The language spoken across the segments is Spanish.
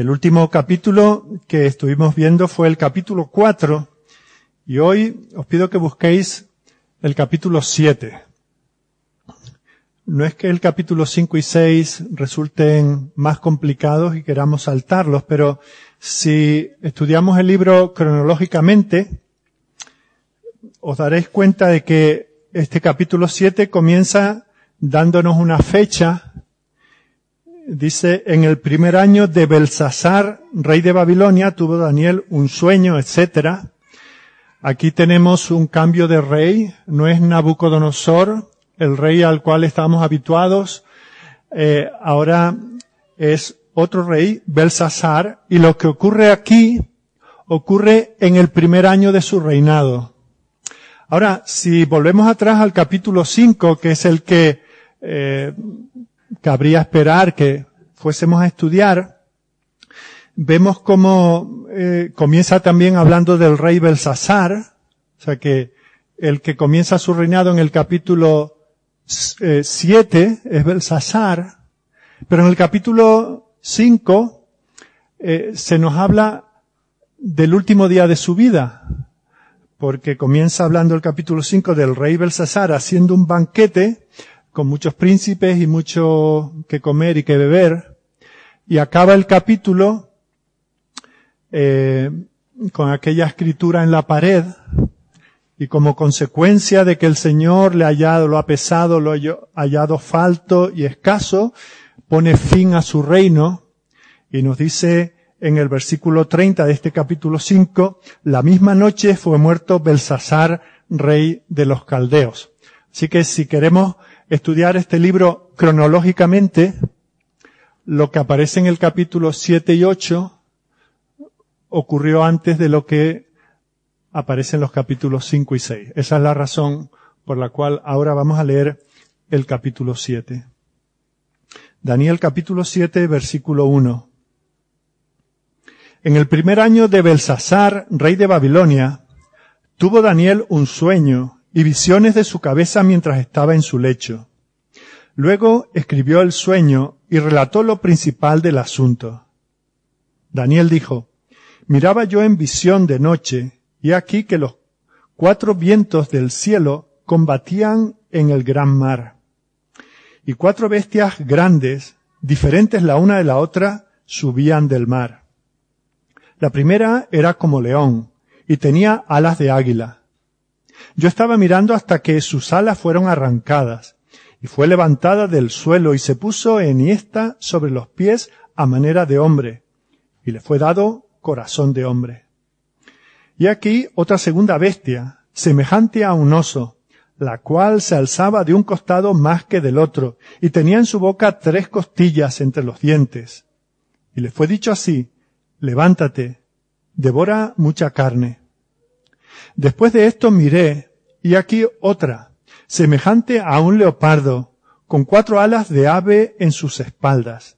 El último capítulo que estuvimos viendo fue el capítulo 4 y hoy os pido que busquéis el capítulo 7. No es que el capítulo 5 y 6 resulten más complicados y queramos saltarlos, pero si estudiamos el libro cronológicamente, os daréis cuenta de que este capítulo 7 comienza dándonos una fecha dice, en el primer año de Belsasar, rey de Babilonia, tuvo Daniel un sueño, etc. Aquí tenemos un cambio de rey, no es Nabucodonosor, el rey al cual estamos habituados, eh, ahora es otro rey, Belsasar, y lo que ocurre aquí ocurre en el primer año de su reinado. Ahora, si volvemos atrás al capítulo 5, que es el que eh, cabría esperar que fuésemos a estudiar, vemos cómo eh, comienza también hablando del rey Belsasar, o sea que el que comienza su reinado en el capítulo 7 eh, es Belsasar, pero en el capítulo 5 eh, se nos habla del último día de su vida, porque comienza hablando el capítulo 5 del rey Belsasar haciendo un banquete con muchos príncipes y mucho que comer y que beber. Y acaba el capítulo eh, con aquella escritura en la pared y como consecuencia de que el Señor le ha hallado, lo ha pesado, lo ha hallado falto y escaso, pone fin a su reino y nos dice en el versículo 30 de este capítulo 5, la misma noche fue muerto Belsasar, rey de los caldeos. Así que si queremos estudiar este libro cronológicamente, lo que aparece en el capítulo 7 y 8 ocurrió antes de lo que aparece en los capítulos 5 y 6. Esa es la razón por la cual ahora vamos a leer el capítulo 7. Daniel capítulo 7, versículo 1. En el primer año de Belsasar, rey de Babilonia, tuvo Daniel un sueño y visiones de su cabeza mientras estaba en su lecho. Luego escribió el sueño y relató lo principal del asunto. Daniel dijo, Miraba yo en visión de noche, y aquí que los cuatro vientos del cielo combatían en el gran mar. Y cuatro bestias grandes, diferentes la una de la otra, subían del mar. La primera era como león, y tenía alas de águila yo estaba mirando hasta que sus alas fueron arrancadas, y fue levantada del suelo y se puso enhiesta sobre los pies a manera de hombre, y le fue dado corazón de hombre. Y aquí otra segunda bestia, semejante a un oso, la cual se alzaba de un costado más que del otro, y tenía en su boca tres costillas entre los dientes. Y le fue dicho así, levántate, devora mucha carne. Después de esto miré, y aquí otra, semejante a un leopardo, con cuatro alas de ave en sus espaldas.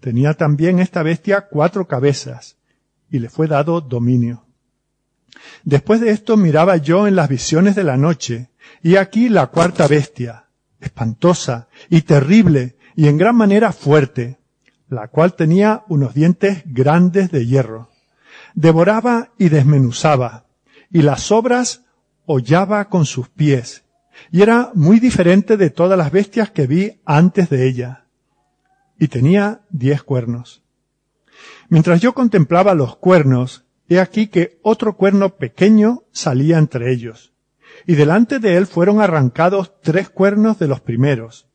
Tenía también esta bestia cuatro cabezas, y le fue dado dominio. Después de esto miraba yo en las visiones de la noche, y aquí la cuarta bestia, espantosa y terrible y en gran manera fuerte, la cual tenía unos dientes grandes de hierro. Devoraba y desmenuzaba, y las obras hollaba con sus pies, y era muy diferente de todas las bestias que vi antes de ella, y tenía diez cuernos. Mientras yo contemplaba los cuernos, he aquí que otro cuerno pequeño salía entre ellos, y delante de él fueron arrancados tres cuernos de los primeros.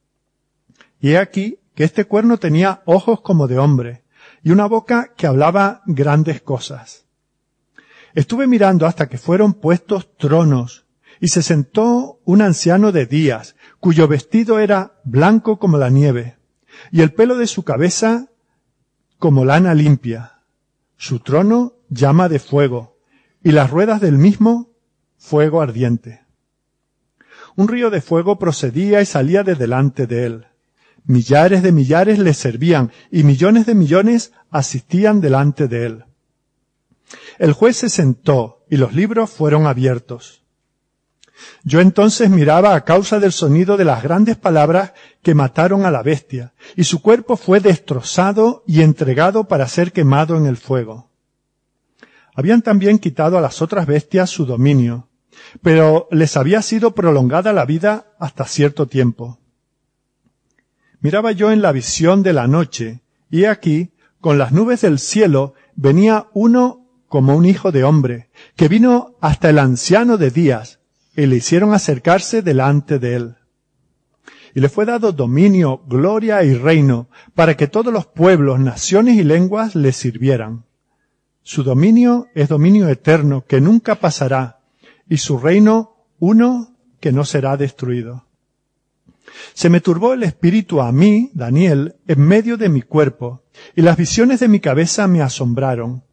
Y he aquí que este cuerno tenía ojos como de hombre, y una boca que hablaba grandes cosas. Estuve mirando hasta que fueron puestos tronos, y se sentó un anciano de días, cuyo vestido era blanco como la nieve, y el pelo de su cabeza como lana limpia. Su trono llama de fuego, y las ruedas del mismo fuego ardiente. Un río de fuego procedía y salía de delante de él. Millares de millares le servían, y millones de millones asistían delante de él. El juez se sentó y los libros fueron abiertos. Yo entonces miraba a causa del sonido de las grandes palabras que mataron a la bestia, y su cuerpo fue destrozado y entregado para ser quemado en el fuego. Habían también quitado a las otras bestias su dominio, pero les había sido prolongada la vida hasta cierto tiempo. Miraba yo en la visión de la noche, y aquí, con las nubes del cielo, venía uno como un hijo de hombre, que vino hasta el anciano de días, y le hicieron acercarse delante de él. Y le fue dado dominio, gloria y reino, para que todos los pueblos, naciones y lenguas le sirvieran. Su dominio es dominio eterno, que nunca pasará, y su reino uno que no será destruido. Se me turbó el espíritu a mí, Daniel, en medio de mi cuerpo, y las visiones de mi cabeza me asombraron.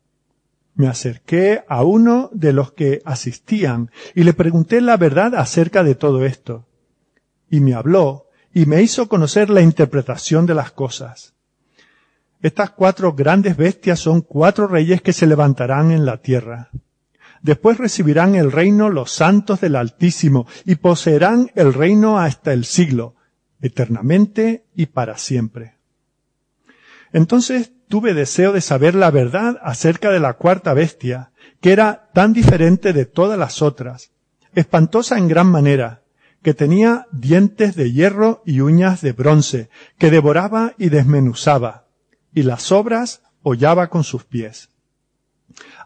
Me acerqué a uno de los que asistían y le pregunté la verdad acerca de todo esto. Y me habló y me hizo conocer la interpretación de las cosas. Estas cuatro grandes bestias son cuatro reyes que se levantarán en la tierra. Después recibirán el reino los santos del Altísimo y poseerán el reino hasta el siglo, eternamente y para siempre. Entonces tuve deseo de saber la verdad acerca de la cuarta bestia, que era tan diferente de todas las otras, espantosa en gran manera, que tenía dientes de hierro y uñas de bronce, que devoraba y desmenuzaba, y las obras hollaba con sus pies.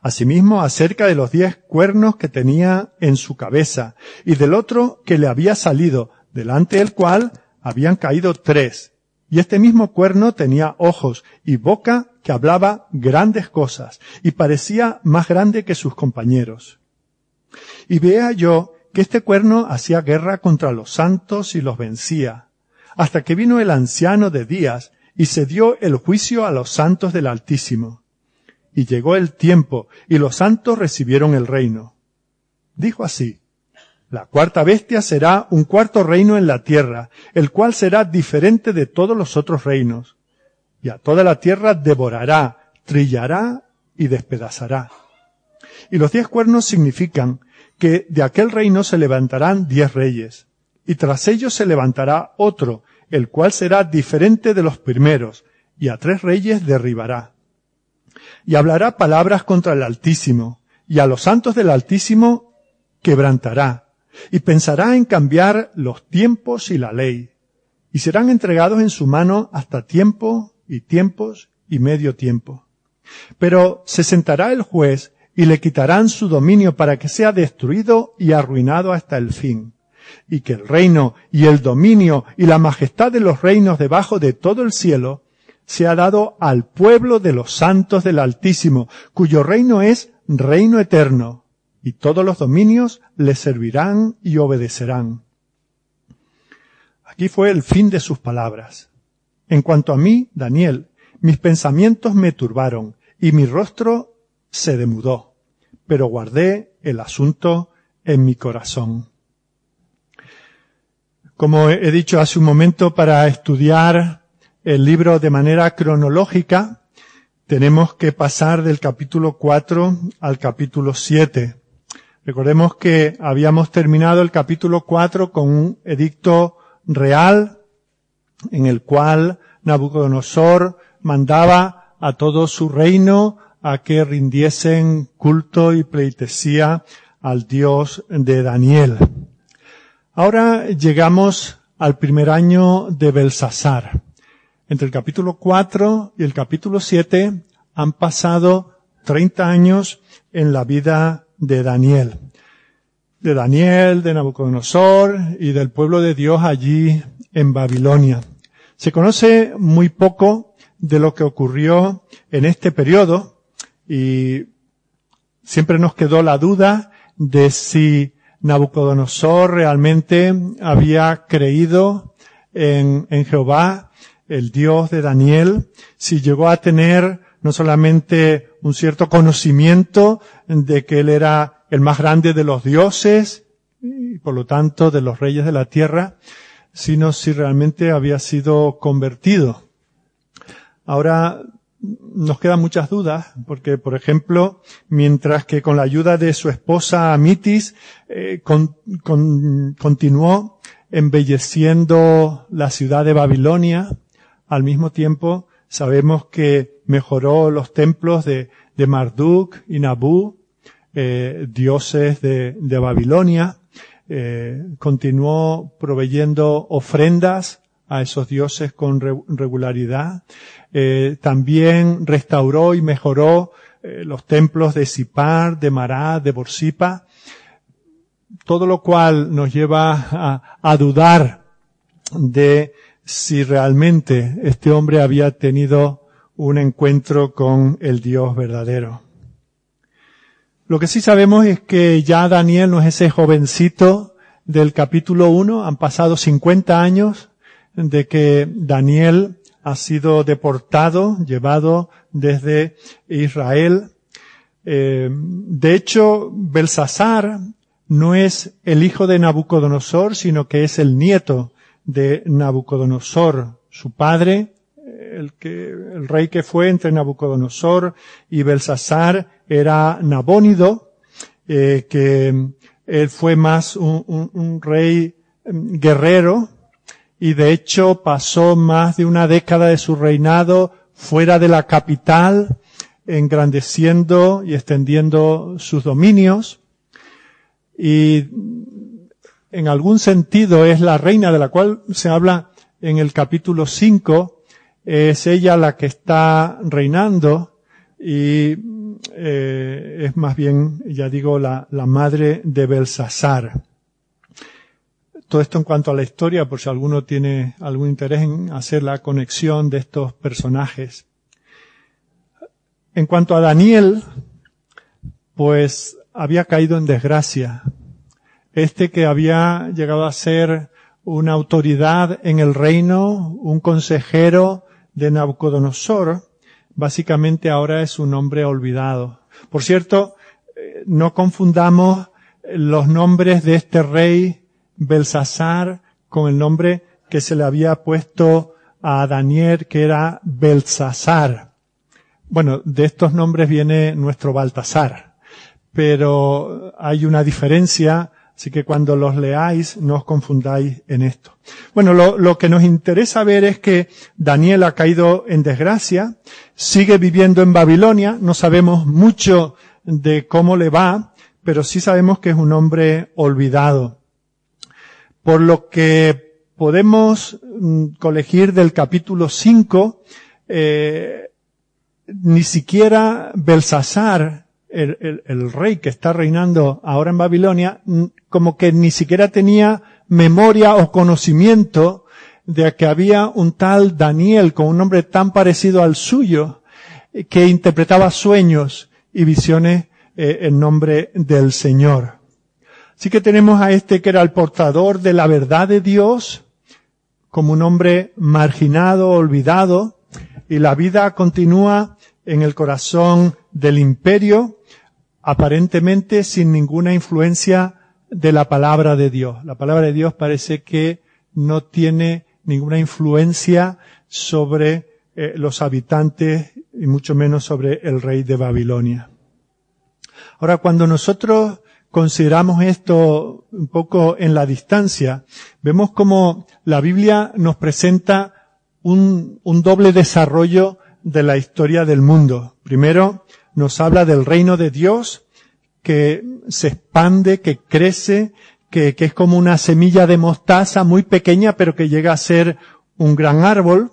Asimismo, acerca de los diez cuernos que tenía en su cabeza, y del otro que le había salido, delante del cual habían caído tres, y este mismo cuerno tenía ojos y boca que hablaba grandes cosas, y parecía más grande que sus compañeros. Y vea yo que este cuerno hacía guerra contra los santos y los vencía, hasta que vino el anciano de días y se dio el juicio a los santos del Altísimo. Y llegó el tiempo, y los santos recibieron el reino. Dijo así, la cuarta bestia será un cuarto reino en la tierra, el cual será diferente de todos los otros reinos. Y a toda la tierra devorará, trillará y despedazará. Y los diez cuernos significan que de aquel reino se levantarán diez reyes, y tras ellos se levantará otro, el cual será diferente de los primeros, y a tres reyes derribará. Y hablará palabras contra el Altísimo, y a los santos del Altísimo quebrantará, y pensará en cambiar los tiempos y la ley, y serán entregados en su mano hasta tiempo y tiempos y medio tiempo. Pero se sentará el juez y le quitarán su dominio para que sea destruido y arruinado hasta el fin, y que el reino y el dominio y la majestad de los reinos debajo de todo el cielo sea dado al pueblo de los santos del Altísimo, cuyo reino es reino eterno, y todos los dominios le servirán y obedecerán. Aquí fue el fin de sus palabras. En cuanto a mí, Daniel, mis pensamientos me turbaron y mi rostro se demudó, pero guardé el asunto en mi corazón. Como he dicho hace un momento, para estudiar el libro de manera cronológica, tenemos que pasar del capítulo 4 al capítulo 7. Recordemos que habíamos terminado el capítulo 4 con un edicto real en el cual Nabucodonosor mandaba a todo su reino a que rindiesen culto y pleitesía al Dios de Daniel. Ahora llegamos al primer año de Belsasar. Entre el capítulo 4 y el capítulo 7 han pasado 30 años en la vida de Daniel. De Daniel, de Nabucodonosor y del pueblo de Dios allí en Babilonia. Se conoce muy poco de lo que ocurrió en este periodo y siempre nos quedó la duda de si Nabucodonosor realmente había creído en, en Jehová, el Dios de Daniel, si llegó a tener no solamente un cierto conocimiento de que él era el más grande de los dioses y por lo tanto de los reyes de la tierra, sino si realmente había sido convertido. Ahora nos quedan muchas dudas, porque, por ejemplo, mientras que con la ayuda de su esposa Amitis eh, continuó embelleciendo la ciudad de Babilonia, al mismo tiempo sabemos que mejoró los templos de, Marduk y Nabu, eh, dioses de, Babilonia, eh, continuó proveyendo ofrendas a esos dioses con regularidad. Eh, también restauró y mejoró los templos de Sipar, de Mará, de Borsipa, todo lo cual nos lleva a dudar de si realmente este hombre había tenido un encuentro con el Dios verdadero. Lo que sí sabemos es que ya Daniel no es ese jovencito del capítulo 1, han pasado 50 años de que Daniel ha sido deportado, llevado desde Israel. Eh, de hecho, Belsasar no es el hijo de Nabucodonosor, sino que es el nieto de Nabucodonosor, su padre, el que, el rey que fue entre Nabucodonosor y Belsasar era Nabónido, eh, que él fue más un, un rey mm, guerrero, y de hecho pasó más de una década de su reinado fuera de la capital, engrandeciendo y extendiendo sus dominios. Y en algún sentido es la reina de la cual se habla en el capítulo 5, es ella la que está reinando y eh, es más bien, ya digo, la, la madre de Belsasar. Todo esto en cuanto a la historia, por si alguno tiene algún interés en hacer la conexión de estos personajes. En cuanto a Daniel, pues había caído en desgracia. Este que había llegado a ser una autoridad en el reino, un consejero de Nabucodonosor, básicamente ahora es un hombre olvidado. Por cierto, eh, no confundamos los nombres de este rey Belsasar con el nombre que se le había puesto a Daniel, que era Belsasar. Bueno, de estos nombres viene nuestro Baltasar, pero hay una diferencia, así que cuando los leáis no os confundáis en esto. Bueno, lo, lo que nos interesa ver es que Daniel ha caído en desgracia, sigue viviendo en Babilonia, no sabemos mucho de cómo le va, pero sí sabemos que es un hombre olvidado. Por lo que podemos mm, colegir del capítulo 5, eh, ni siquiera Belsasar, el, el, rey que está reinando ahora en Babilonia, como que ni siquiera tenía memoria o conocimiento de que había un tal Daniel con un nombre tan parecido al suyo, que interpretaba sueños y visiones eh, en nombre del Señor. Sí que tenemos a este que era el portador de la verdad de Dios, como un hombre marginado, olvidado, y la vida continúa en el corazón del imperio, aparentemente sin ninguna influencia de la palabra de Dios. La palabra de Dios parece que no tiene ninguna influencia sobre eh, los habitantes y mucho menos sobre el rey de Babilonia. Ahora, cuando nosotros consideramos esto un poco en la distancia, vemos como la Biblia nos presenta un, un doble desarrollo de la historia del mundo. Primero, nos habla del reino de Dios que se expande, que crece, que, que, es como una semilla de mostaza muy pequeña, pero que llega a ser un gran árbol.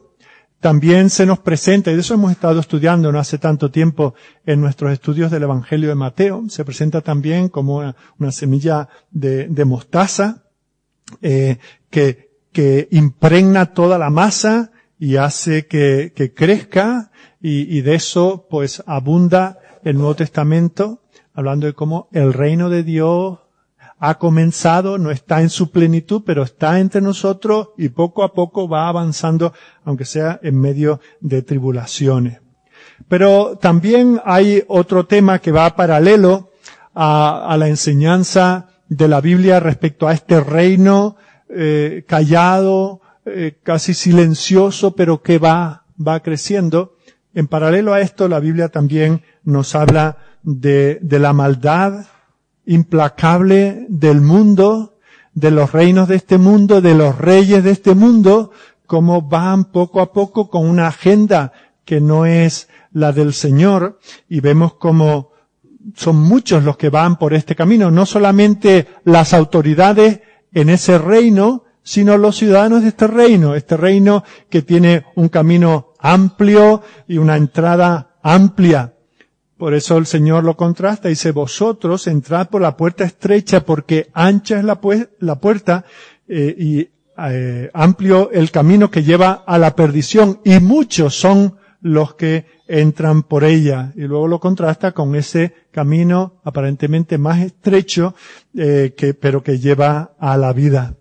También se nos presenta, y de eso hemos estado estudiando no hace tanto tiempo en nuestros estudios del Evangelio de Mateo, se presenta también como una, semilla de, mostaza eh, que, que impregna toda la masa y hace que, que crezca y, y, de eso pues abunda el Nuevo Testamento hablando de cómo el reino de Dios ha comenzado, no está en su plenitud, pero está entre nosotros y poco a poco va avanzando, aunque sea en medio de tribulaciones. Pero también hay otro tema que va paralelo a, la enseñanza de la Biblia respecto a este reino eh, callado, eh, casi silencioso, pero que va, va creciendo, En paralelo a esto, la Biblia también nos habla de, de la maldad implacable del mundo, de los reinos de este mundo, de los reyes de este mundo, como van poco a poco con una agenda que no es la del Señor, y vemos como son muchos los que van por este camino, no solamente las autoridades en ese reino, sino los ciudadanos de este reino, este reino que tiene un camino amplio y una entrada amplia. Por eso el Señor lo contrasta, dice, vosotros entrad por la puerta estrecha porque ancha es la, la puerta eh, y eh, amplio el camino que lleva a la perdición y muchos son los que entran por ella. Y luego lo contrasta con ese camino aparentemente más estrecho, eh, que, pero que lleva a la vida.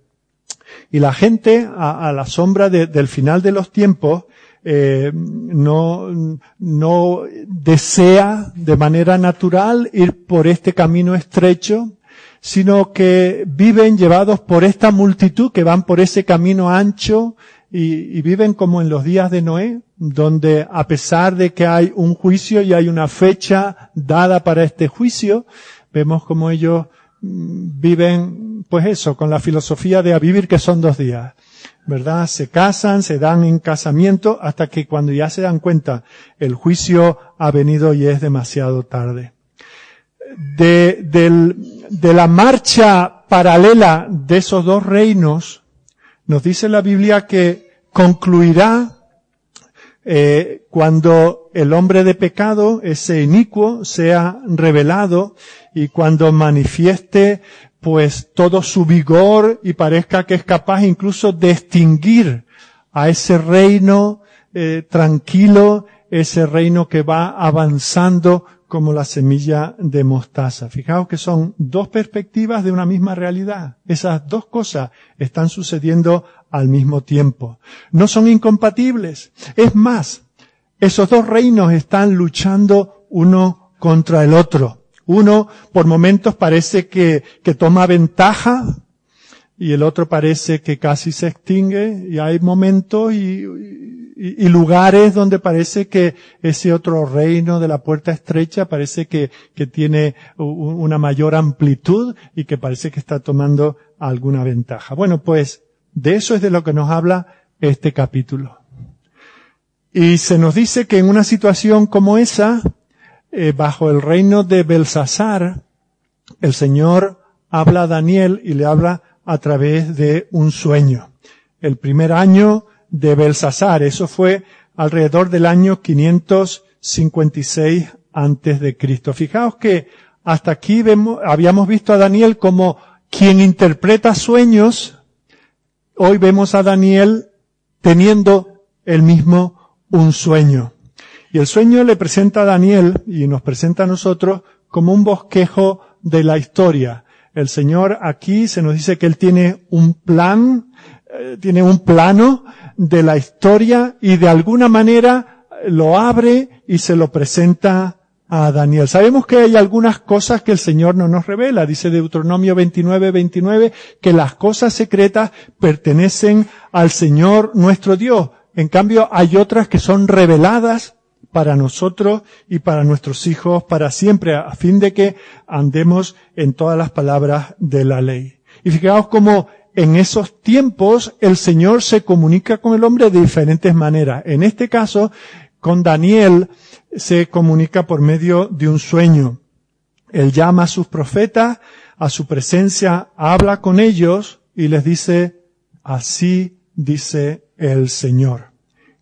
Y la gente, a, la sombra del final de los tiempos, eh, no, no desea de manera natural ir por este camino estrecho, sino que viven llevados por esta multitud que van por ese camino ancho y, viven como en los días de Noé, donde a pesar de que hay un juicio y hay una fecha dada para este juicio, vemos como ellos mm, viven, pues eso, con la filosofía de a vivir que son dos días. ¿Verdad? Se casan, se dan en casamiento hasta que cuando ya se dan cuenta el juicio ha venido y es demasiado tarde. De, de la marcha paralela de esos dos reinos, nos dice la Biblia que concluirá eh, cuando el hombre de pecado, ese inicuo, sea revelado y cuando manifieste pues todo su vigor y parezca que es capaz incluso de extinguir a ese reino eh, tranquilo, ese reino que va avanzando como la semilla de mostaza. Fijaos que son dos perspectivas de una misma realidad. Esas dos cosas están sucediendo al mismo tiempo. No son incompatibles. Es más, esos dos reinos están luchando uno contra el otro. Uno por momentos parece que, que toma ventaja y el otro parece que casi se extingue y hay momentos y, y, lugares donde parece que ese otro reino de la puerta estrecha parece que, que tiene una mayor amplitud y que parece que está tomando alguna ventaja. Bueno, pues de eso es de lo que nos habla este capítulo. Y se nos dice que en una situación como esa, eh, bajo el reino de Belsasar, el Señor habla a Daniel y le habla a través de un sueño. El primer año de Belsasar. Eso fue alrededor del año 556 antes de Cristo. Fijaos que hasta aquí vemos, habíamos visto a Daniel como quien interpreta sueños. Hoy vemos a Daniel teniendo el mismo un sueño. Y el sueño le presenta a Daniel y nos presenta a nosotros como un bosquejo de la historia. El Señor aquí se nos dice que Él tiene un plan, eh, tiene un plano de la historia y de alguna manera lo abre y se lo presenta a Daniel. Sabemos que hay algunas cosas que el Señor no nos revela. Dice Deuteronomio 29, 29, que las cosas secretas pertenecen al Señor nuestro Dios. En cambio, hay otras que son reveladas para nosotros y para nuestros hijos para siempre, a fin de que andemos en todas las palabras de la ley. Y fijaos cómo en esos tiempos el Señor se comunica con el hombre de diferentes maneras. En este caso, con Daniel se comunica por medio de un sueño. Él llama a sus profetas a su presencia, habla con ellos y les dice, así dice el Señor.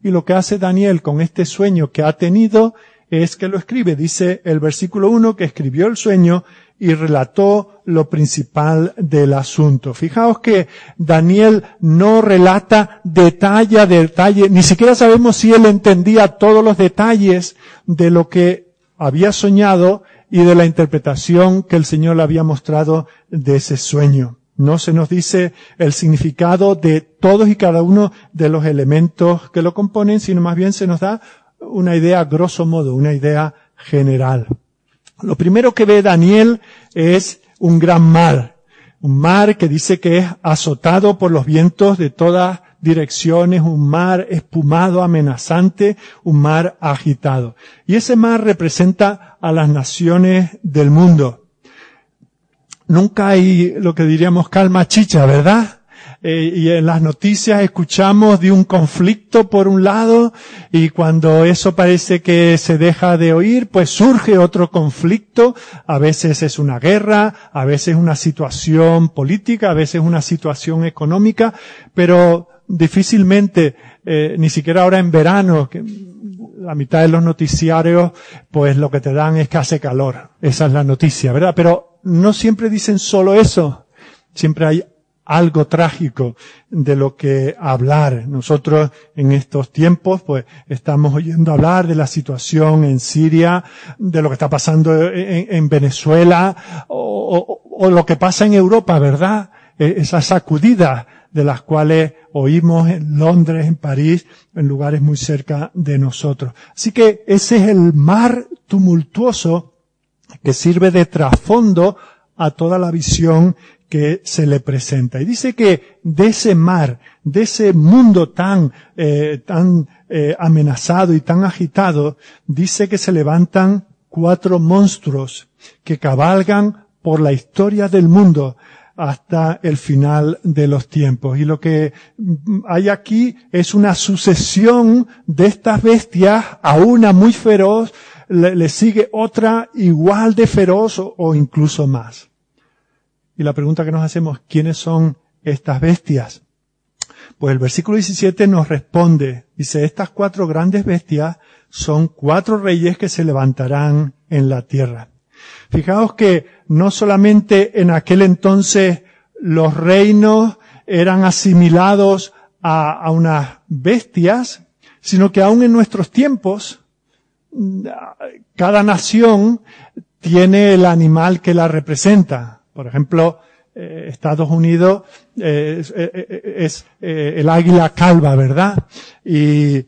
Y lo que hace Daniel con este sueño que ha tenido es que lo escribe. Dice el versículo 1 que escribió el sueño y relató lo principal del asunto. Fijaos que Daniel no relata detalle a detalle, ni siquiera sabemos si él entendía todos los detalles de lo que había soñado y de la interpretación que el Señor le había mostrado de ese sueño. No se nos dice el significado de todos y cada uno de los elementos que lo componen, sino más bien se nos da una idea grosso modo, una idea general. Lo primero que ve Daniel es un gran mar, un mar que dice que es azotado por los vientos de todas direcciones, un mar espumado, amenazante, un mar agitado. Y ese mar representa a las naciones del mundo. Nunca hay lo que diríamos calma chicha, ¿verdad? Eh, y en las noticias escuchamos de un conflicto por un lado y cuando eso parece que se deja de oír, pues surge otro conflicto. A veces es una guerra, a veces una situación política, a veces una situación económica, pero difícilmente, eh, ni siquiera ahora en verano, la mitad de los noticiarios, pues lo que te dan es que hace calor. Esa es la noticia, ¿verdad? Pero no siempre dicen solo eso. Siempre hay algo trágico de lo que hablar. Nosotros en estos tiempos pues estamos oyendo hablar de la situación en Siria, de lo que está pasando en, Venezuela o, o, lo que pasa en Europa, ¿verdad? E, esas sacudidas de las cuales oímos en Londres, en París, en lugares muy cerca de nosotros. Así que ese es el mar tumultuoso que sirve de trasfondo a toda la visión que se le presenta. Y dice que de ese mar, de ese mundo tan, eh, tan eh, amenazado y tan agitado, dice que se levantan cuatro monstruos que cabalgan por la historia del mundo hasta el final de los tiempos. Y lo que hay aquí es una sucesión de estas bestias, a una muy feroz, le, sigue otra igual de feroz o incluso más. Y la pregunta que nos hacemos, ¿quiénes son estas bestias? Pues el versículo 17 nos responde, dice, estas cuatro grandes bestias son cuatro reyes que se levantarán en la tierra. Fijaos que no solamente en aquel entonces los reinos eran asimilados a, a unas bestias, sino que aún en nuestros tiempos, cada nación tiene el animal que la representa. Por ejemplo, eh, Estados Unidos eh, eh, es, el águila calva, ¿verdad? Y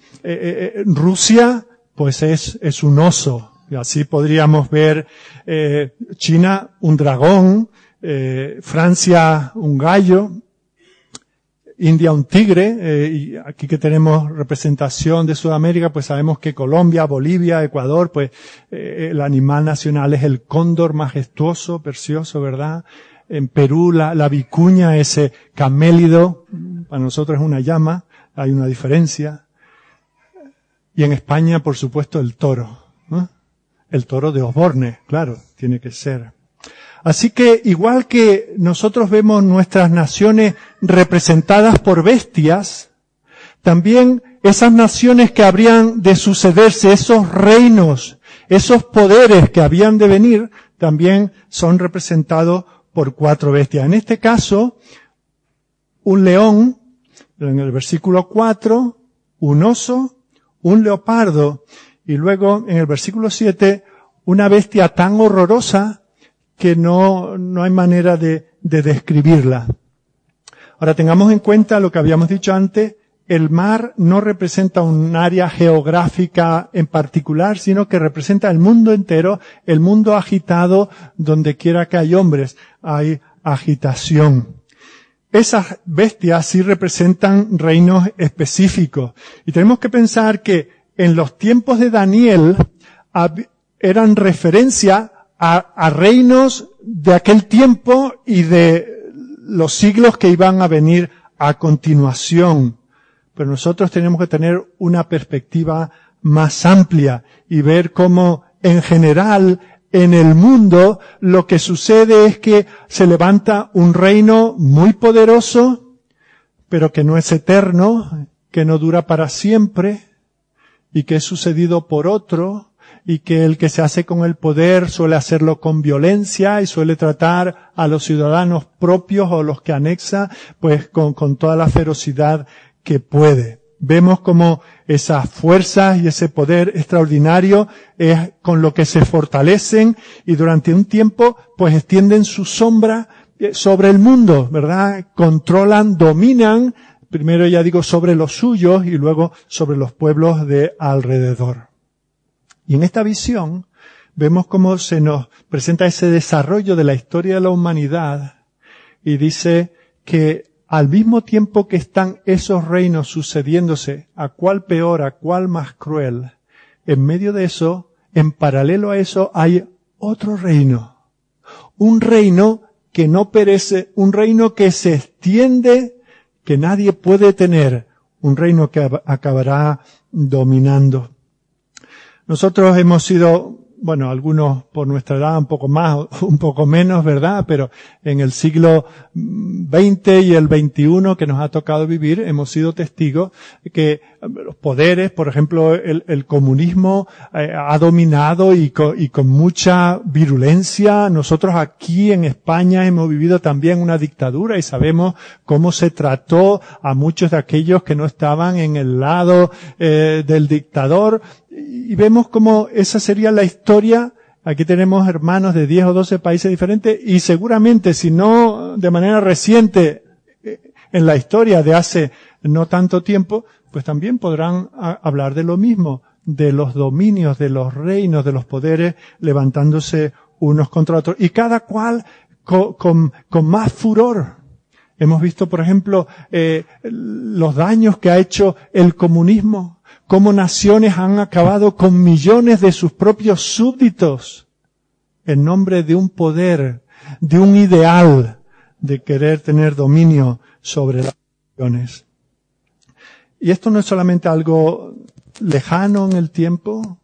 Rusia, pues es, es un oso. Y así podríamos ver China un dragón, Francia un gallo, India un tigre, y aquí que tenemos representación de Sudamérica, pues sabemos que Colombia, Bolivia, Ecuador, pues el animal nacional es el cóndor majestuoso, precioso, ¿verdad? En Perú la, la vicuña, ese camélido, para nosotros es una llama, hay una diferencia. Y en España, por supuesto, el toro. El toro de Osborne, claro, tiene que ser. Así que igual que nosotros vemos nuestras naciones representadas por bestias, también esas naciones que habrían de sucederse, esos reinos, esos poderes que habían de venir, también son representados por cuatro bestias. En este caso, un león, en el versículo 4, un oso, un leopardo, y luego en el versículo 7, una bestia tan horrorosa que no, no hay manera de, de describirla. Ahora tengamos en cuenta lo que habíamos dicho antes, el mar no representa un área geográfica en particular, sino que representa el mundo entero, el mundo agitado, donde quiera que hay hombres, hay agitación. Esas bestias sí representan reinos específicos. Y tenemos que pensar que en los tiempos de Daniel eran referencia a, reinos de aquel tiempo y de los siglos que iban a venir a continuación. Pero nosotros tenemos que tener una perspectiva más amplia y ver cómo en general en el mundo lo que sucede es que se levanta un reino muy poderoso, pero que no es eterno, que no dura para siempre y que es sucedido por otro y que el que se hace con el poder suele hacerlo con violencia y suele tratar a los ciudadanos propios o los que anexa pues con, con toda la ferocidad que puede. Vemos como esas fuerzas y ese poder extraordinario es con lo que se fortalecen y durante un tiempo pues extienden su sombra eh, sobre el mundo, ¿verdad? Controlan, dominan, primero ya digo sobre los suyos y luego sobre los pueblos de alrededor. Y en esta visión vemos cómo se nos presenta ese desarrollo de la historia de la humanidad y dice que al mismo tiempo que están esos reinos sucediéndose, a cuál peor, a cuál más cruel, en medio de eso, en paralelo a eso, hay otro reino. Un reino que no perece, un reino que se extiende, que nadie puede tener, un reino que acabará dominando. Nosotros hemos sido bueno, algunos por nuestra edad un poco más, un poco menos, ¿verdad? Pero en el siglo XX y el XXI que nos ha tocado vivir, hemos sido testigos que los poderes, por ejemplo, el, comunismo eh, ha dominado y con, y con mucha virulencia. Nosotros aquí en España hemos vivido también una dictadura y sabemos cómo se trató a muchos de aquellos que no estaban en el lado eh, del dictador y vemos cómo esa sería la historia. Aquí tenemos hermanos de 10 o 12 países diferentes y seguramente, si no de manera reciente, eh, en la historia de hace no tanto tiempo, pues también podrán hablar de lo mismo, de los dominios, de los reinos, de los poderes levantándose unos contra otros y cada cual con, más furor. Hemos visto, por ejemplo, eh, los daños que ha hecho el comunismo cómo naciones han acabado con millones de sus propios súbditos en nombre de un poder, de un ideal de querer tener dominio sobre las naciones. Y esto no es solamente algo lejano en el tiempo,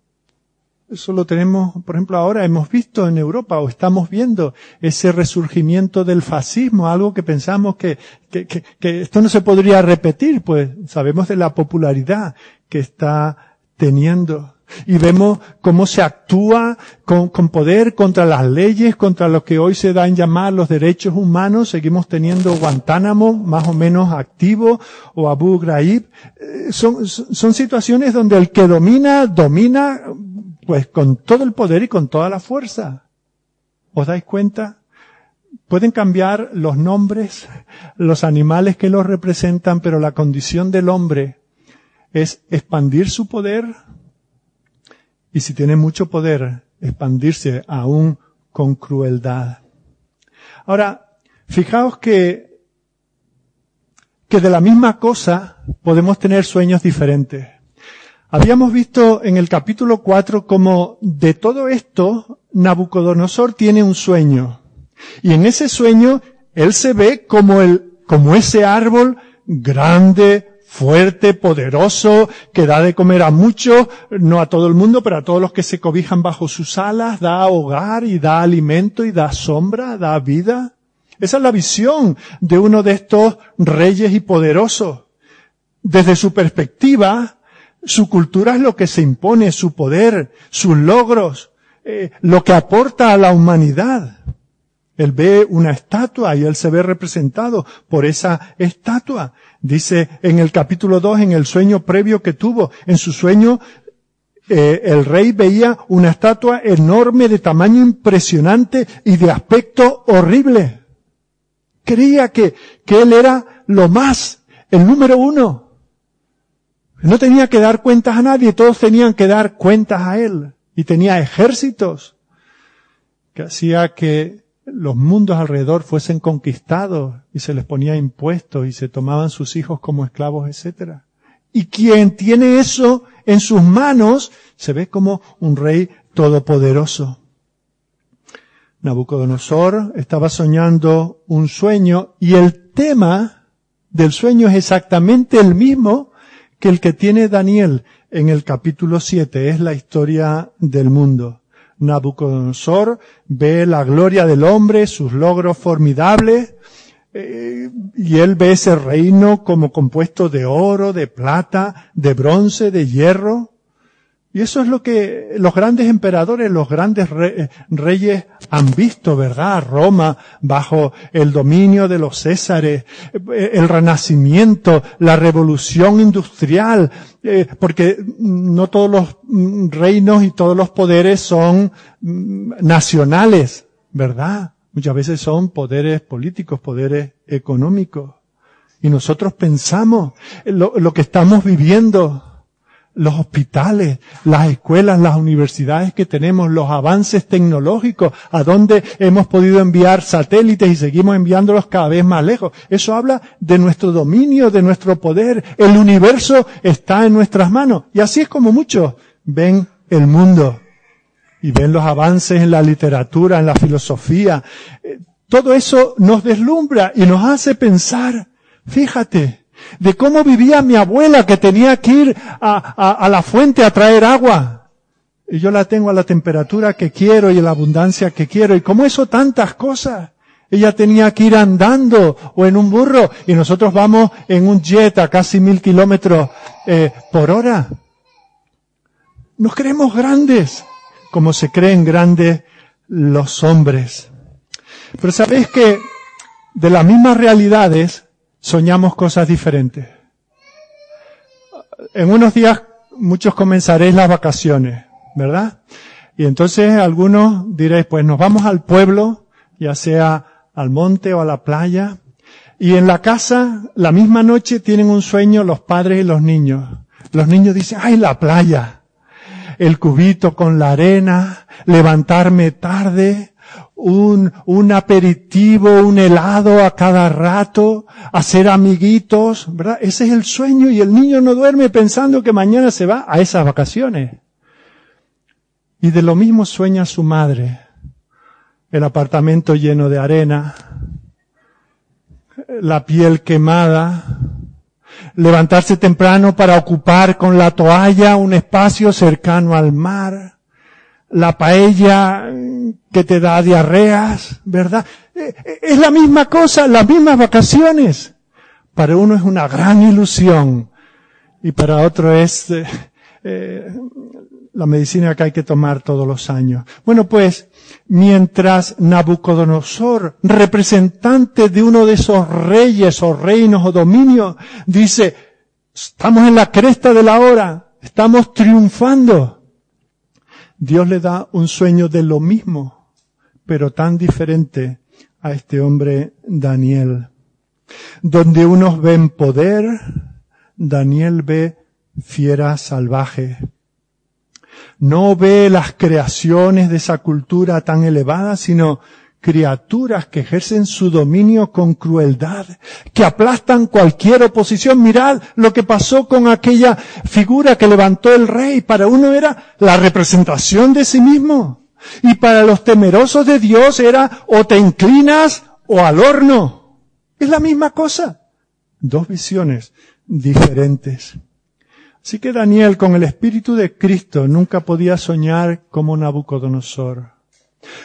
eso lo tenemos, por ejemplo, ahora hemos visto en Europa o estamos viendo ese resurgimiento del fascismo, algo que pensamos que, que, que, esto no se podría repetir, pues sabemos de la popularidad que está teniendo. Y vemos cómo se actúa con, con, poder contra las leyes, contra lo que hoy se da en llamar los derechos humanos. Seguimos teniendo Guantánamo más o menos activo o Abu Ghraib. Eh, son, son situaciones donde el que domina, domina pues con todo el poder y con toda la fuerza. ¿Os dais cuenta? Pueden cambiar los nombres, los animales que los representan, pero la condición del hombre es expandir su poder y si tiene mucho poder, expandirse aún con crueldad. Ahora, fijaos que, que de la misma cosa podemos tener sueños diferentes. Habíamos visto en el capítulo 4 como de todo esto Nabucodonosor tiene un sueño. Y en ese sueño él se ve como el, como ese árbol grande, fuerte, poderoso, que da de comer a muchos, no a todo el mundo, pero a todos los que se cobijan bajo sus alas, da hogar y da alimento y da sombra, da vida. Esa es la visión de uno de estos reyes y poderosos. Desde su perspectiva, su cultura es lo que se impone, su poder, sus logros, eh, lo que aporta a la humanidad. Él ve una estatua y él se ve representado por esa estatua. Dice en el capítulo 2, en el sueño previo que tuvo, en su sueño, eh, el rey veía una estatua enorme de tamaño impresionante y de aspecto horrible. Creía que, que él era lo más, el número uno. No tenía que dar cuentas a nadie, todos tenían que dar cuentas a él. Y tenía ejércitos que hacía que los mundos alrededor fuesen conquistados y se les ponía impuestos y se tomaban sus hijos como esclavos, etc. Y quien tiene eso en sus manos se ve como un rey todopoderoso. Nabucodonosor estaba soñando un sueño y el tema del sueño es exactamente el mismo que el que tiene Daniel en el capítulo 7 es la historia del mundo. Nabucodonosor ve la gloria del hombre, sus logros formidables, eh, y él ve ese reino como compuesto de oro, de plata, de bronce, de hierro, y eso es lo que los grandes emperadores, los grandes reyes han visto, ¿verdad? Roma bajo el dominio de los Césares, el renacimiento, la revolución industrial, eh, porque no todos los reinos y todos los poderes son mm, nacionales, ¿verdad? Muchas veces son poderes políticos, poderes económicos. Y nosotros pensamos lo que estamos viviendo los hospitales, las escuelas, las universidades que tenemos, los avances tecnológicos, a donde hemos podido enviar satélites y seguimos enviándolos cada vez más lejos. Eso habla de nuestro dominio, de nuestro poder. El universo está en nuestras manos. Y así es como muchos ven el mundo y ven los avances en la literatura, en la filosofía. Eh, todo eso nos deslumbra y nos hace pensar, fíjate, de cómo vivía mi abuela que tenía que ir a, la fuente a traer agua. Y yo la tengo a la temperatura que quiero y a la abundancia que quiero. Y como eso tantas cosas. Ella tenía que ir andando o en un burro y nosotros vamos en un jet a casi mil kilómetros eh, por hora. Nos creemos grandes como se creen grandes los hombres. Pero sabéis que de las mismas realidades soñamos cosas diferentes. En unos días muchos comenzaréis las vacaciones, ¿verdad? Y entonces algunos diréis, pues nos vamos al pueblo, ya sea al monte o a la playa, y en la casa, la misma noche, tienen un sueño los padres y los niños. Los niños dicen, ay, la playa, el cubito con la arena, levantarme tarde, un, un aperitivo, un helado a cada rato, hacer amiguitos, ¿verdad? Ese es el sueño y el niño no duerme pensando que mañana se va a esas vacaciones. Y de lo mismo sueña su madre. El apartamento lleno de arena, la piel quemada, levantarse temprano para ocupar con la toalla un espacio cercano al mar, la paella que te da diarreas, ¿verdad? Eh, eh, es la misma cosa, las mismas vacaciones. Para uno es una gran ilusión y para otro es eh, la medicina que hay que tomar todos los años. Bueno, pues, mientras Nabucodonosor, representante de uno de esos reyes o reinos o dominios, dice, estamos en la cresta de la hora, estamos triunfando, Dios le da un sueño de lo mismo, pero tan diferente a este hombre Daniel. Donde unos ven poder, Daniel ve fiera salvaje. No ve las creaciones de esa cultura tan elevada, sino criaturas que ejercen su dominio con crueldad, que aplastan cualquier oposición. Mirad lo que pasó con aquella figura que levantó el rey. Para uno era la representación de sí mismo. Y para los temerosos de Dios era o te inclinas o al horno. Es la misma cosa. Dos visiones diferentes. Así que Daniel, con el espíritu de Cristo, nunca podía soñar como Nabucodonosor.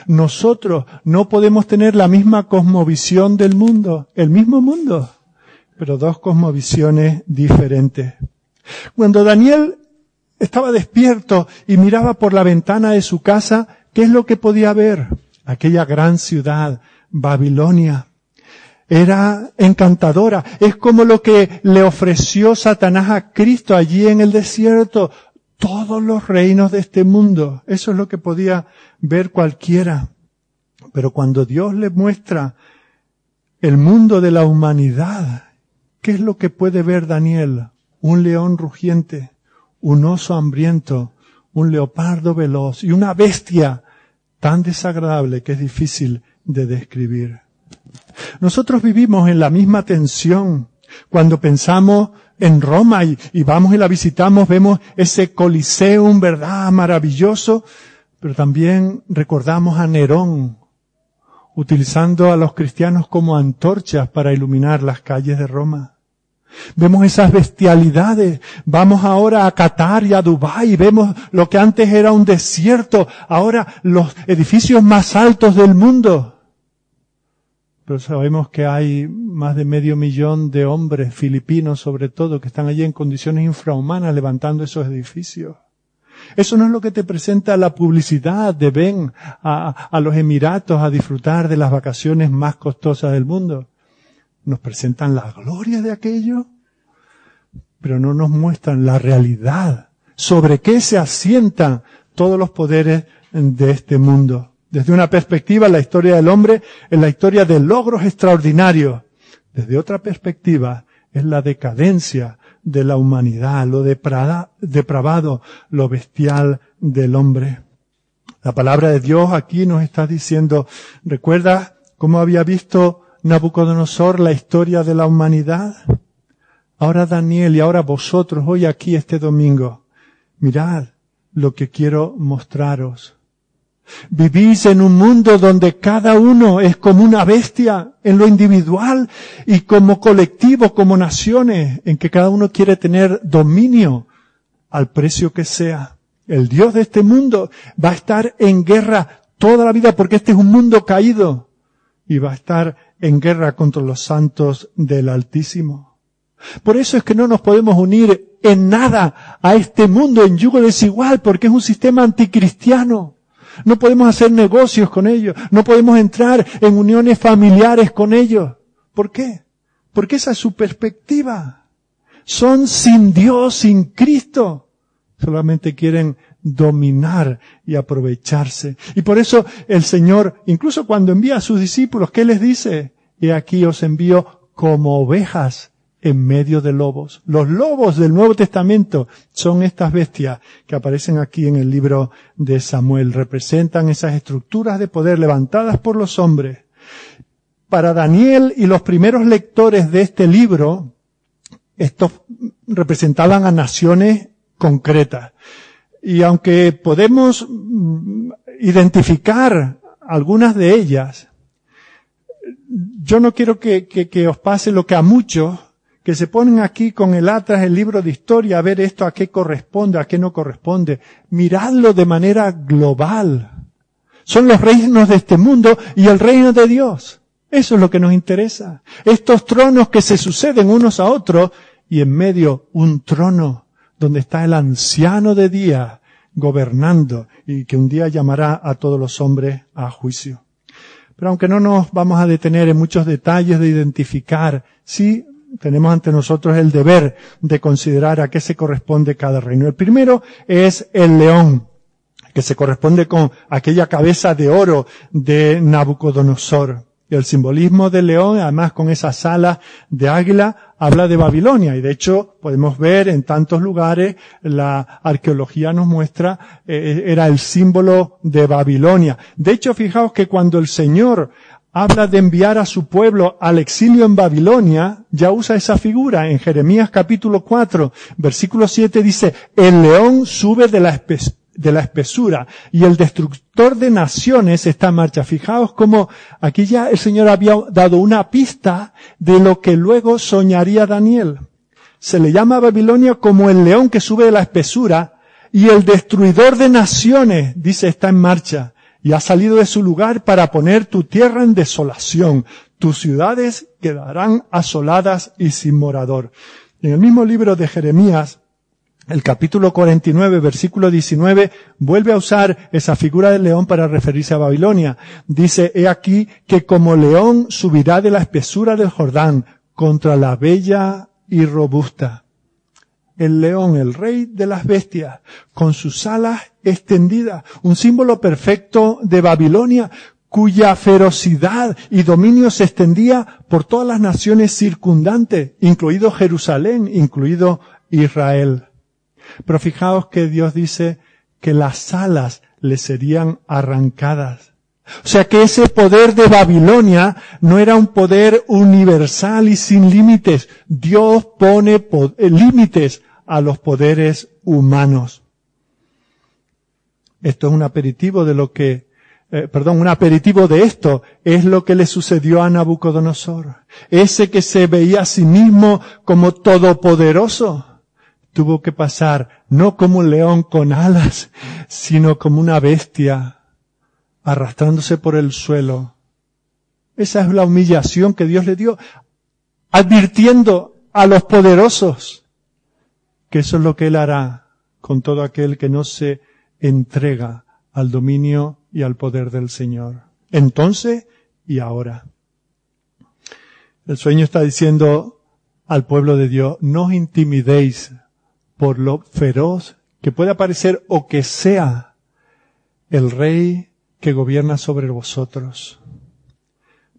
Nosotros no podemos tener la misma cosmovisión del mundo, el mismo mundo, pero dos cosmovisiones diferentes. Cuando Daniel estaba despierto y miraba por la ventana de su casa, ¿qué es lo que podía ver? Aquella gran ciudad, Babilonia. Era encantadora. Es como lo que le ofreció Satanás a Cristo allí en el desierto todos los reinos de este mundo. Eso es lo que podía ver cualquiera. Pero cuando Dios le muestra el mundo de la humanidad, ¿qué es lo que puede ver Daniel? Un león rugiente, un oso hambriento, un leopardo veloz y una bestia tan desagradable que es difícil de describir. Nosotros vivimos en la misma tensión cuando pensamos en Roma y, vamos y la visitamos, vemos ese coliseum, ¿verdad? Maravilloso, pero también recordamos a Nerón utilizando a los cristianos como antorchas para iluminar las calles de Roma. Vemos esas bestialidades. Vamos ahora a Qatar y a Dubái. Vemos lo que antes era un desierto. Ahora los edificios más altos del mundo pero sabemos que hay más de medio millón de hombres filipinos sobre todo que están allí en condiciones infrahumanas levantando esos edificios. Eso no es lo que te presenta la publicidad de ven a, los Emiratos a disfrutar de las vacaciones más costosas del mundo. Nos presentan la gloria de aquello, pero no nos muestran la realidad sobre qué se asientan todos los poderes de este mundo. Desde una perspectiva, la historia del hombre es la historia de logros extraordinarios. Desde otra perspectiva, es la decadencia de la humanidad, lo depravado, lo bestial del hombre. La palabra de Dios aquí nos está diciendo, ¿recuerda cómo había visto Nabucodonosor la historia de la humanidad? Ahora Daniel y ahora vosotros hoy aquí este domingo, mirad lo que quiero mostraros. Vivís en un mundo donde cada uno es como una bestia en lo individual y como colectivo, como naciones, en que cada uno quiere tener dominio al precio que sea. El Dios de este mundo va a estar en guerra toda la vida porque este es un mundo caído y va a estar en guerra contra los santos del Altísimo. Por eso es que no nos podemos unir en nada a este mundo en yugo desigual porque es un sistema anticristiano. No podemos hacer negocios con ellos. No podemos entrar en uniones familiares con ellos. ¿Por qué? Porque esa es su perspectiva. Son sin Dios, sin Cristo. Solamente quieren dominar y aprovecharse. Y por eso el Señor, incluso cuando envía a sus discípulos, ¿qué les dice? He aquí os envío como ovejas en medio de lobos. Los lobos del Nuevo Testamento son estas bestias que aparecen aquí en el libro de Samuel. Representan esas estructuras de poder levantadas por los hombres. Para Daniel y los primeros lectores de este libro, estos representaban a naciones concretas. Y aunque podemos mm, identificar algunas de ellas, yo no quiero que, que os pase lo que a muchos que se ponen aquí con el atrás el libro de historia a ver esto a qué corresponde, a qué no corresponde. Miradlo de manera global. Son los reinos de este mundo y el reino de Dios. Eso es lo que nos interesa. Estos tronos que se suceden unos a otros y en medio un trono donde está el anciano de día gobernando y que un día llamará a todos los hombres a juicio. Pero aunque no nos vamos a detener en muchos detalles de identificar, sí tenemos ante nosotros el deber de considerar a qué se corresponde cada reino. El primero es el león, que se corresponde con aquella cabeza de oro de Nabucodonosor. El simbolismo del león, además con esas alas de águila, habla de Babilonia. Y de hecho, podemos ver en tantos lugares, la arqueología nos muestra, eh, era el símbolo de Babilonia. De hecho, fijaos que cuando el Señor habla de enviar a su pueblo al exilio en Babilonia, ya usa esa figura. En Jeremías capítulo 4, versículo 7 dice, el león sube de la, espesura y el destructor de naciones está en marcha. Fijaos cómo aquí ya el Señor había dado una pista de lo que luego soñaría Daniel. Se le llama a Babilonia como el león que sube de la espesura y el destruidor de naciones, dice, está en marcha y ha salido de su lugar para poner tu tierra en desolación. Tus ciudades quedarán asoladas y sin morador. En el mismo libro de Jeremías, el capítulo 49, versículo 19, vuelve a usar esa figura del león para referirse a Babilonia. Dice, he aquí que como león subirá de la espesura del Jordán contra la bella y robusta el león, el rey de las bestias, con sus alas extendidas, un símbolo perfecto de Babilonia, cuya ferocidad y dominio se extendía por todas las naciones circundantes, incluido Jerusalén, incluido Israel. Pero fijaos que Dios dice que las alas le serían arrancadas. O sea que ese poder de Babilonia no era un poder universal y sin límites. Dios pone eh, límites a los poderes humanos. Esto es un aperitivo de lo que, eh, perdón, un aperitivo de esto es lo que le sucedió a Nabucodonosor. Ese que se veía a sí mismo como todopoderoso tuvo que pasar no como un león con alas, sino como una bestia arrastrándose por el suelo. Esa es la humillación que Dios le dio, advirtiendo a los poderosos que eso es lo que Él hará con todo aquel que no se entrega al dominio y al poder del Señor. Entonces y ahora. El sueño está diciendo al pueblo de Dios, no os intimidéis por lo feroz que pueda parecer o que sea el rey que gobierna sobre vosotros.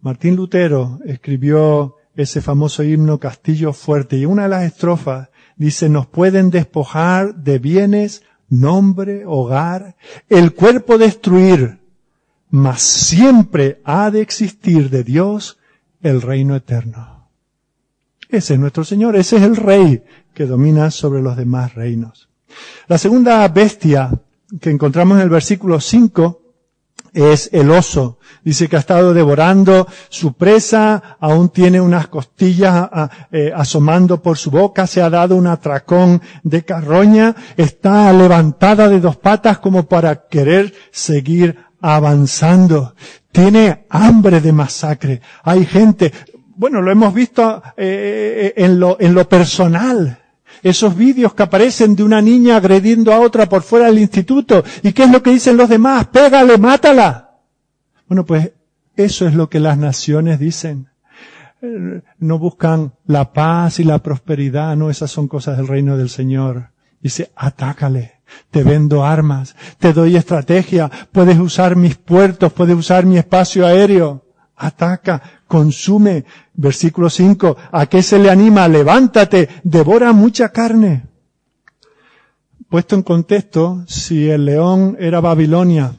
Martín Lutero escribió ese famoso himno Castillo Fuerte y una de las estrofas Dice, nos pueden despojar de bienes, nombre, hogar, el cuerpo destruir, mas siempre ha de existir de Dios el reino eterno. Ese es nuestro Señor, ese es el Rey que domina sobre los demás reinos. La segunda bestia que encontramos en el versículo 5 es el oso. Dice que ha estado devorando su presa, aún tiene unas costillas eh, asomando por su boca, se ha dado un atracón de carroña, está levantada de dos patas como para querer seguir avanzando. Tiene hambre de masacre. Hay gente, bueno, lo hemos visto eh, lo, en lo personal esos vídeos que aparecen de una niña agrediendo a otra por fuera del instituto. ¿Y qué es lo que dicen los demás? Pégale, mátala. Bueno, pues eso es lo que las naciones dicen. No buscan la paz y la prosperidad, no, esas son cosas del reino del Señor. Dice, atácale, te vendo armas, te doy estrategia, puedes usar mis puertos, puedes usar mi espacio aéreo. Ataca, consume. Versículo 5, ¿a qué se le anima? Levántate, devora mucha carne. Puesto en contexto, si el león era Babilonia,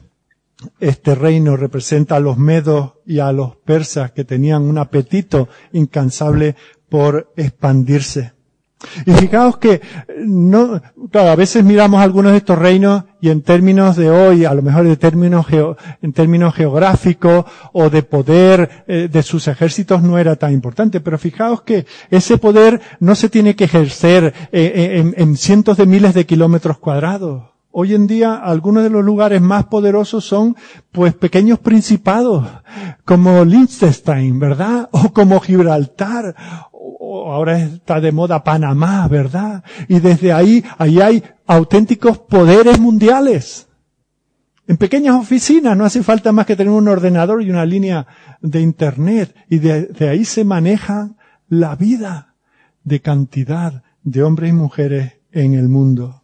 este reino representa a los medos y a los persas que tenían un apetito incansable por expandirse. Y fijaos que no, claro, a veces miramos algunos de estos reinos y en términos de hoy, a lo mejor de términos en términos geográficos o de poder eh, de sus ejércitos no era tan importante, pero fijaos que ese poder no se tiene que ejercer eh, eh, en, en cientos de miles de kilómetros cuadrados. Hoy en día algunos de los lugares más poderosos son pues pequeños principados, como Liechtenstein, ¿verdad? O como Gibraltar, ahora está de moda Panamá, ¿verdad? Y desde ahí, ahí hay auténticos poderes mundiales. En pequeñas oficinas no hace falta más que tener un ordenador y una línea de internet y de, ahí se maneja la vida de cantidad de hombres y mujeres en el mundo.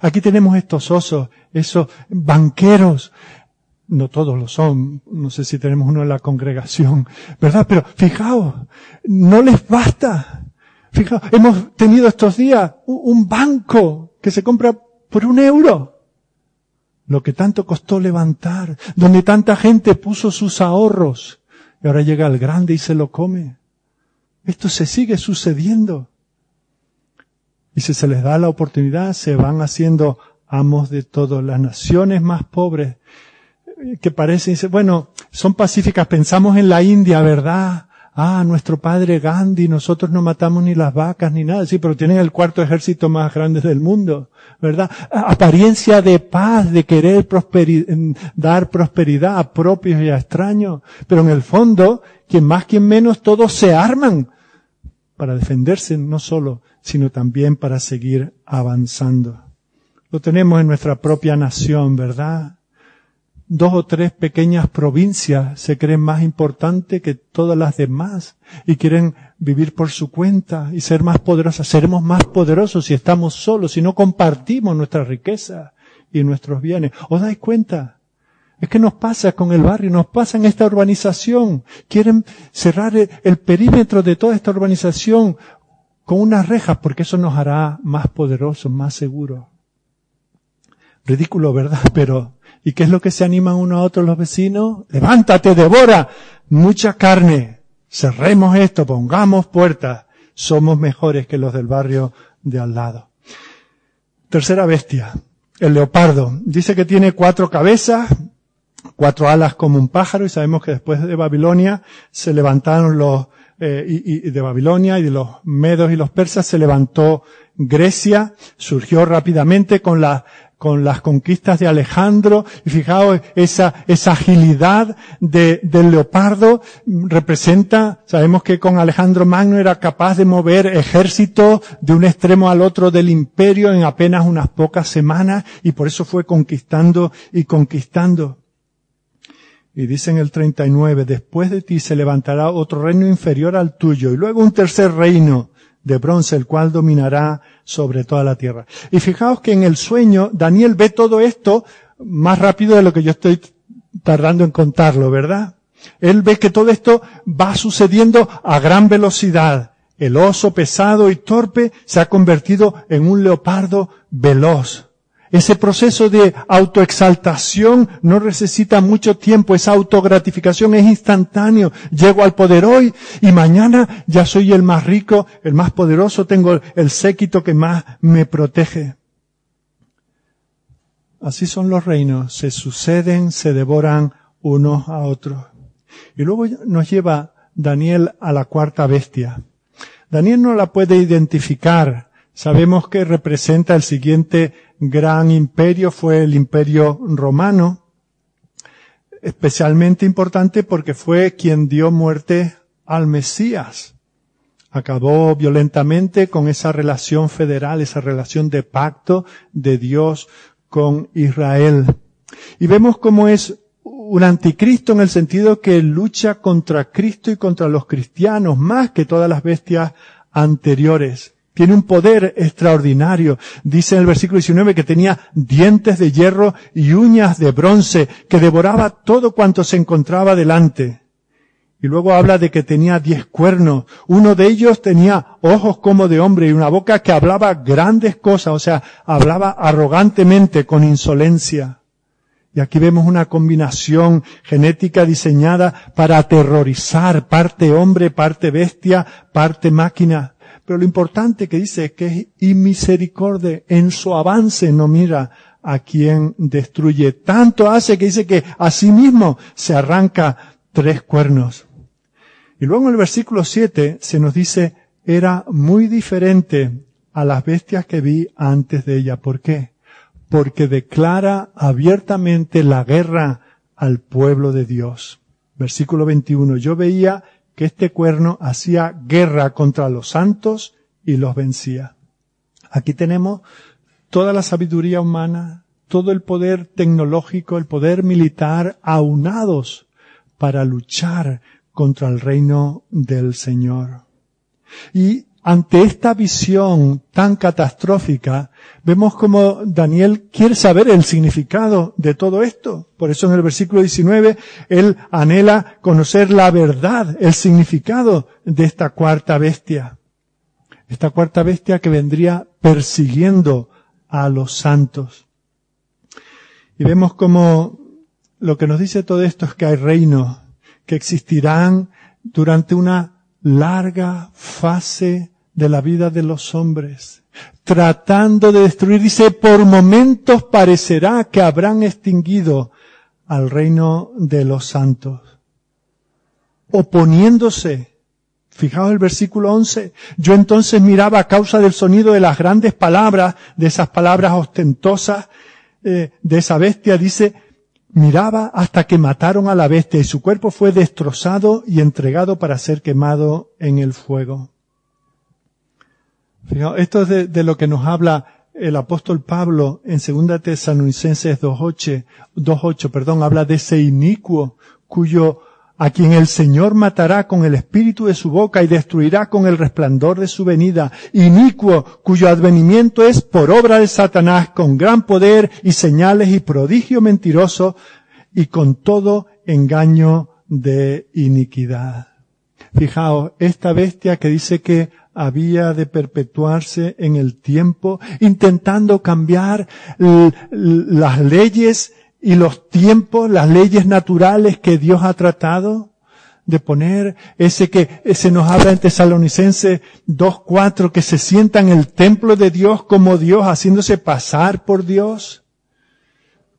Aquí tenemos estos osos, esos banqueros, no todos lo son, no sé si tenemos uno en la congregación, ¿verdad? Pero fijaos, no les basta. Fijaos, hemos tenido estos días un banco que se compra por un euro. Lo que tanto costó levantar, donde tanta gente puso sus ahorros, y ahora llega el grande y se lo come. Esto se sigue sucediendo. Y si se les da la oportunidad, se van haciendo amos de todas las naciones más pobres que parecen, bueno, son pacíficas, pensamos en la India, ¿verdad? Ah, nuestro padre Gandhi, nosotros no matamos ni las vacas ni nada, sí, pero tienen el cuarto ejército más grande del mundo, ¿verdad? Apariencia de paz, de querer dar prosperidad a propios y a extraños, pero en el fondo, quien más, quien menos, todos se arman para defenderse no solo, sino también para seguir avanzando. Lo tenemos en nuestra propia nación, ¿verdad? Dos o tres pequeñas provincias se creen más importantes que todas las demás y quieren vivir por su cuenta y ser más poderosas. Seremos más poderosos si estamos solos, si no compartimos nuestra riqueza y nuestros bienes. ¿Os dais cuenta? Es que nos pasa con el barrio, nos pasa en esta urbanización. Quieren cerrar el perímetro de toda esta urbanización con unas rejas porque eso nos hará más poderosos, más seguros. Ridículo, ¿verdad? Pero ¿Y qué es lo que se animan uno a otro los vecinos? Levántate, devora mucha carne. Cerremos esto, pongamos puertas. Somos mejores que los del barrio de al lado. Tercera bestia, el leopardo. Dice que tiene cuatro cabezas, cuatro alas como un pájaro y sabemos que después de Babilonia se levantaron los, eh, y, de Babilonia y de los medos y los persas se levantó Grecia, surgió rápidamente con la con las conquistas de Alejandro, y fijaos, esa, esa agilidad de, del leopardo representa, sabemos que con Alejandro Magno era capaz de mover ejércitos de un extremo al otro del imperio en apenas unas pocas semanas, y por eso fue conquistando y conquistando. Y dice en el 39, después de ti se levantará otro reino inferior al tuyo, y luego un tercer reino, de bronce, el cual dominará sobre toda la tierra. Y fijaos que en el sueño Daniel ve todo esto más rápido de lo que yo estoy tardando en contarlo, ¿verdad? Él ve que todo esto va sucediendo a gran velocidad El oso pesado y torpe se ha convertido en un leopardo veloz. Ese proceso de autoexaltación no necesita mucho tiempo, esa autogratificación es instantáneo. Llego al poder hoy y mañana ya soy el más rico, el más poderoso, tengo el séquito que más me protege. Así son los reinos, se suceden, se devoran unos a otros. Y luego nos lleva Daniel a la cuarta bestia. Daniel no la puede identificar. Sabemos que representa el siguiente gran imperio, fue el imperio romano, especialmente importante porque fue quien dio muerte al Mesías. Acabó violentamente con esa relación federal, esa relación de pacto de Dios con Israel. Y vemos cómo es un anticristo en el sentido que lucha contra Cristo y contra los cristianos más que todas las bestias anteriores. Tiene un poder extraordinario. Dice en el versículo 19 que tenía dientes de hierro y uñas de bronce, que devoraba todo cuanto se encontraba delante. Y luego habla de que tenía diez cuernos. Uno de ellos tenía ojos como de hombre y una boca que hablaba grandes cosas, o sea, hablaba arrogantemente, con insolencia. Y aquí vemos una combinación genética diseñada para aterrorizar, parte hombre, parte bestia, parte máquina. Pero lo importante que dice es que es inmisericordia. En su avance no mira a quien destruye. Tanto hace que dice que a sí mismo se arranca tres cuernos. Y luego en el versículo 7 se nos dice, era muy diferente a las bestias que vi antes de ella. ¿Por qué? porque declara abiertamente la guerra al pueblo de Dios. Versículo 21. Yo veía que este cuerno hacía guerra contra los santos y los vencía. Aquí tenemos toda la sabiduría humana, todo el poder tecnológico, el poder militar aunados para luchar contra el reino del Señor. Ante esta visión tan catastrófica, vemos como Daniel quiere saber el significado de todo esto. Por eso en el versículo 19, él anhela conocer la verdad, el significado de esta cuarta bestia. Esta cuarta bestia que vendría persiguiendo a los santos. Y vemos como lo que nos dice todo esto es que hay reinos que existirán durante una larga fase de la vida de los hombres, tratando de destruir. Dice, por momentos parecerá que habrán extinguido al reino de los santos, oponiéndose. Fijaos el versículo 11. Yo entonces miraba a causa del sonido de las grandes palabras, de esas palabras ostentosas, eh, de esa bestia, dice, miraba hasta que mataron a la bestia y su cuerpo fue destrozado y entregado para ser quemado en el fuego. Fijaos, esto es de, lo que nos habla el apóstol Pablo en 2 Tesalonicenses 2.8, 2.8, perdón, habla de ese inicuo cuyo a quien el Señor matará con el espíritu de su boca y destruirá con el resplandor de su venida, inicuo cuyo advenimiento es por obra de Satanás con gran poder y señales y prodigio mentiroso y con todo engaño de iniquidad. Fijaos, esta bestia que dice que había de perpetuarse en el tiempo, intentando cambiar las leyes y los tiempos, las leyes naturales que Dios ha tratado de poner, ese que se nos habla en Tesalonicense 2.4, que se sienta en el templo de Dios como Dios, haciéndose pasar por Dios.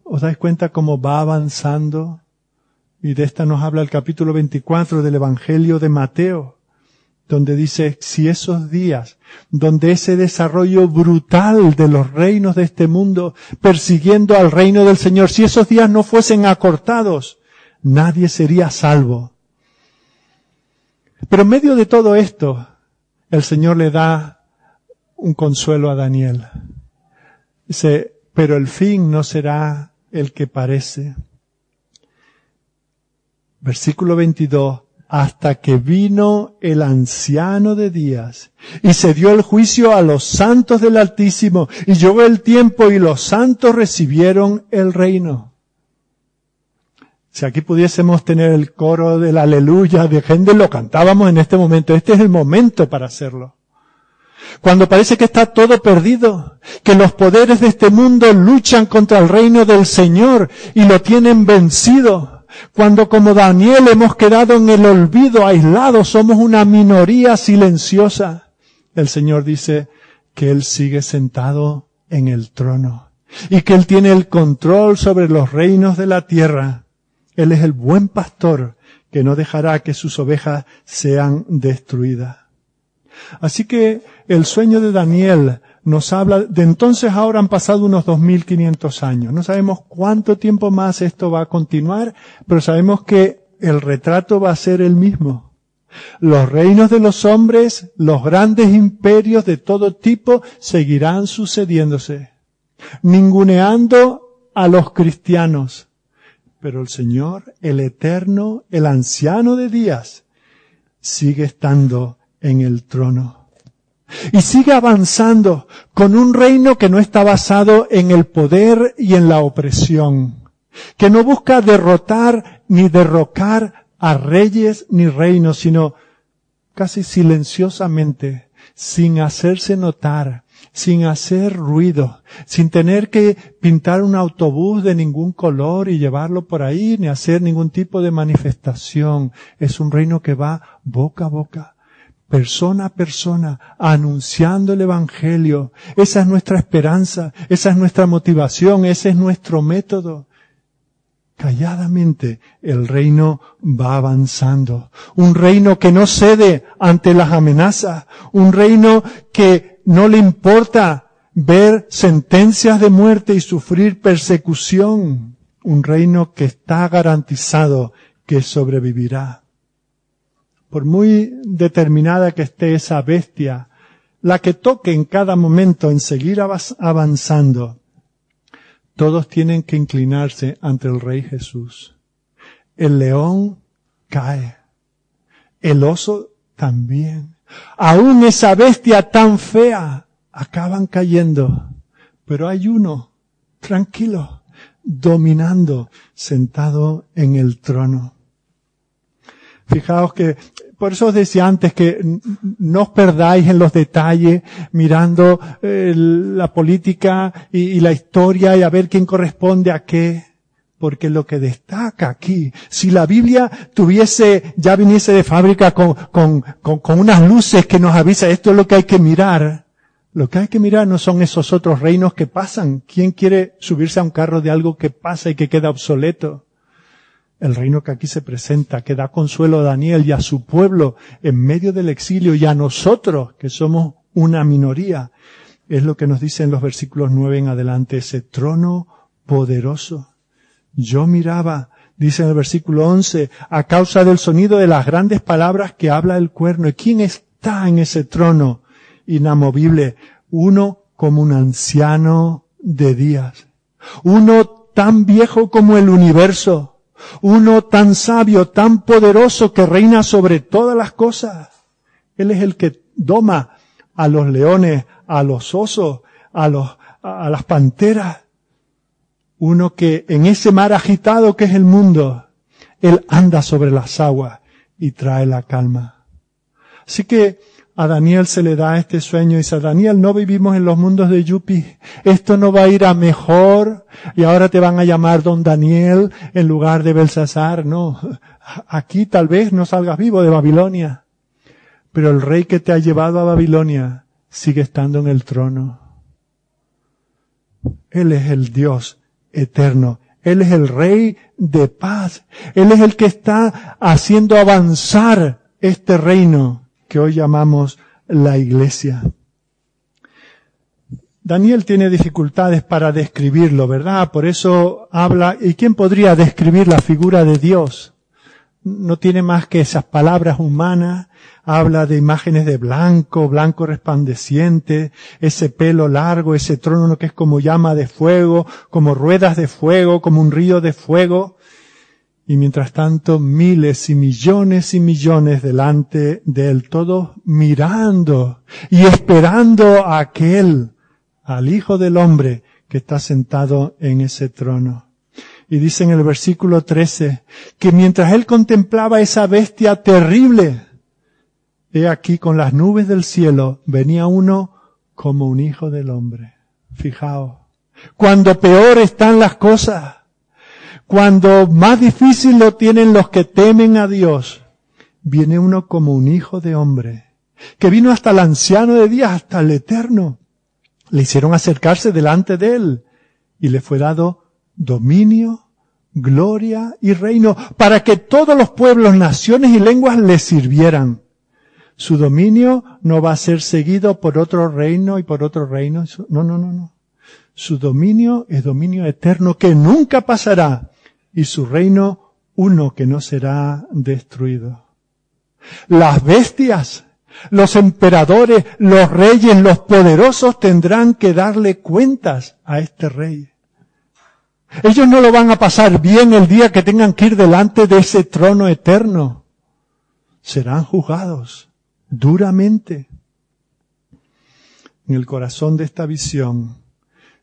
¿Os dais cuenta cómo va avanzando? Y de esta nos habla el capítulo 24 del Evangelio de Mateo donde dice, si esos días, donde ese desarrollo brutal de los reinos de este mundo, persiguiendo al reino del Señor, si esos días no fuesen acortados, nadie sería salvo. Pero en medio de todo esto, el Señor le da un consuelo a Daniel. Dice, pero el fin no será el que parece. Versículo 22 hasta que vino el anciano de días y se dio el juicio a los santos del Altísimo y llegó el tiempo y los santos recibieron el reino. Si aquí pudiésemos tener el coro del aleluya de gente, lo cantábamos en este momento. Este es el momento para hacerlo. Cuando parece que está todo perdido, que los poderes de este mundo luchan contra el reino del Señor y lo tienen vencido. Cuando como Daniel hemos quedado en el olvido, aislados, somos una minoría silenciosa. El Señor dice que Él sigue sentado en el trono y que Él tiene el control sobre los reinos de la tierra. Él es el buen pastor que no dejará que sus ovejas sean destruidas. Así que el sueño de Daniel nos habla, de entonces ahora han pasado unos 2500 años. No sabemos cuánto tiempo más esto va a continuar, pero sabemos que el retrato va a ser el mismo. Los reinos de los hombres, los grandes imperios de todo tipo seguirán sucediéndose, ninguneando a los cristianos. Pero el Señor, el eterno, el anciano de días, sigue estando en el trono. Y sigue avanzando con un reino que no está basado en el poder y en la opresión, que no busca derrotar ni derrocar a reyes ni reinos, sino casi silenciosamente, sin hacerse notar, sin hacer ruido, sin tener que pintar un autobús de ningún color y llevarlo por ahí, ni hacer ningún tipo de manifestación. Es un reino que va boca a boca, persona a persona, anunciando el Evangelio. Esa es nuestra esperanza, esa es nuestra motivación, ese es nuestro método. Calladamente el reino va avanzando. Un reino que no cede ante las amenazas. Un reino que no le importa ver sentencias de muerte y sufrir persecución. Un reino que está garantizado que sobrevivirá por muy determinada que esté esa bestia, la que toque en cada momento en seguir avanzando, todos tienen que inclinarse ante el Rey Jesús. El león cae. El oso también. Aún esa bestia tan fea acaban cayendo. Pero hay uno, tranquilo, dominando, sentado en el trono. Fijaos que por eso os decía antes que no os perdáis en los detalles mirando eh, la política y, la historia y a ver quién corresponde a qué. Porque lo que destaca aquí, si la Biblia tuviese, ya viniese de fábrica con, con, con, con unas luces que nos avisa esto es lo que hay que mirar, lo que hay que mirar no son esos otros reinos que pasan. ¿Quién quiere subirse a un carro de algo que pasa y que queda obsoleto? El reino que aquí se presenta, que da consuelo a Daniel y a su pueblo en medio del exilio y a nosotros, que somos una minoría, es lo que nos dice en los versículos nueve en adelante, ese trono poderoso. Yo miraba, dice en el versículo once, a causa del sonido de las grandes palabras que habla el cuerno. ¿Y quién está en ese trono inamovible? Uno como un anciano de días. Uno tan viejo como el universo uno tan sabio, tan poderoso que reina sobre todas las cosas. Él es el que doma a los leones, a los osos, a los, a las panteras. Uno que en ese mar agitado que es el mundo, Él anda sobre las aguas y trae la calma. Así que a Daniel se le da este sueño y dice, Daniel, no vivimos en los mundos de Yupi. Esto no va a ir a mejor y ahora te van a llamar don Daniel en lugar de Belsasar. No, aquí tal vez no salgas vivo de Babilonia. Pero el rey que te ha llevado a Babilonia sigue estando en el trono. Él es el Dios eterno. Él es el rey de paz. Él es el que está haciendo avanzar este reino que hoy llamamos la iglesia. Daniel tiene dificultades para describirlo, ¿verdad? Por eso habla, ¿y quién podría describir la figura de Dios? No tiene más que esas palabras humanas, habla de imágenes de blanco, blanco resplandeciente, ese pelo largo, ese trono que es como llama de fuego, como ruedas de fuego, como un río de fuego y mientras tanto miles y millones y millones delante de él, todos mirando y esperando a aquel, al Hijo del Hombre que está sentado en ese trono. Y dice en el versículo 13 que mientras él contemplaba esa bestia terrible, he aquí con las nubes del cielo venía uno como un hijo del hombre. Fijaos, cuando peor están las cosas, cuando más difícil lo tienen los que temen a Dios, viene uno como un hijo de hombre, que vino hasta el anciano de días, hasta el eterno. Le hicieron acercarse delante de él y le fue dado dominio, gloria y reino para que todos los pueblos, naciones y lenguas le sirvieran. Su dominio no va a ser seguido por otro reino y por otro reino. No, no, no, no. Su dominio es dominio eterno que nunca pasará y su reino uno que no será destruido. Las bestias, los emperadores, los reyes, los poderosos tendrán que darle cuentas a este rey. Ellos no lo van a pasar bien el día que tengan que ir delante de ese trono eterno. Serán juzgados duramente. En el corazón de esta visión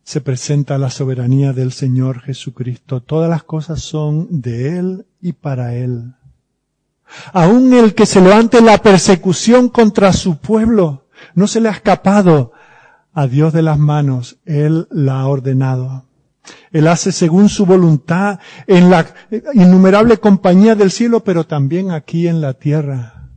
se presenta la soberanía del Señor Jesucristo. Todas las cosas son de Él y para Él. Aún el que se levante la persecución contra su pueblo, no se le ha escapado a Dios de las manos. Él la ha ordenado. Él hace según su voluntad en la innumerable compañía del cielo, pero también aquí en la tierra.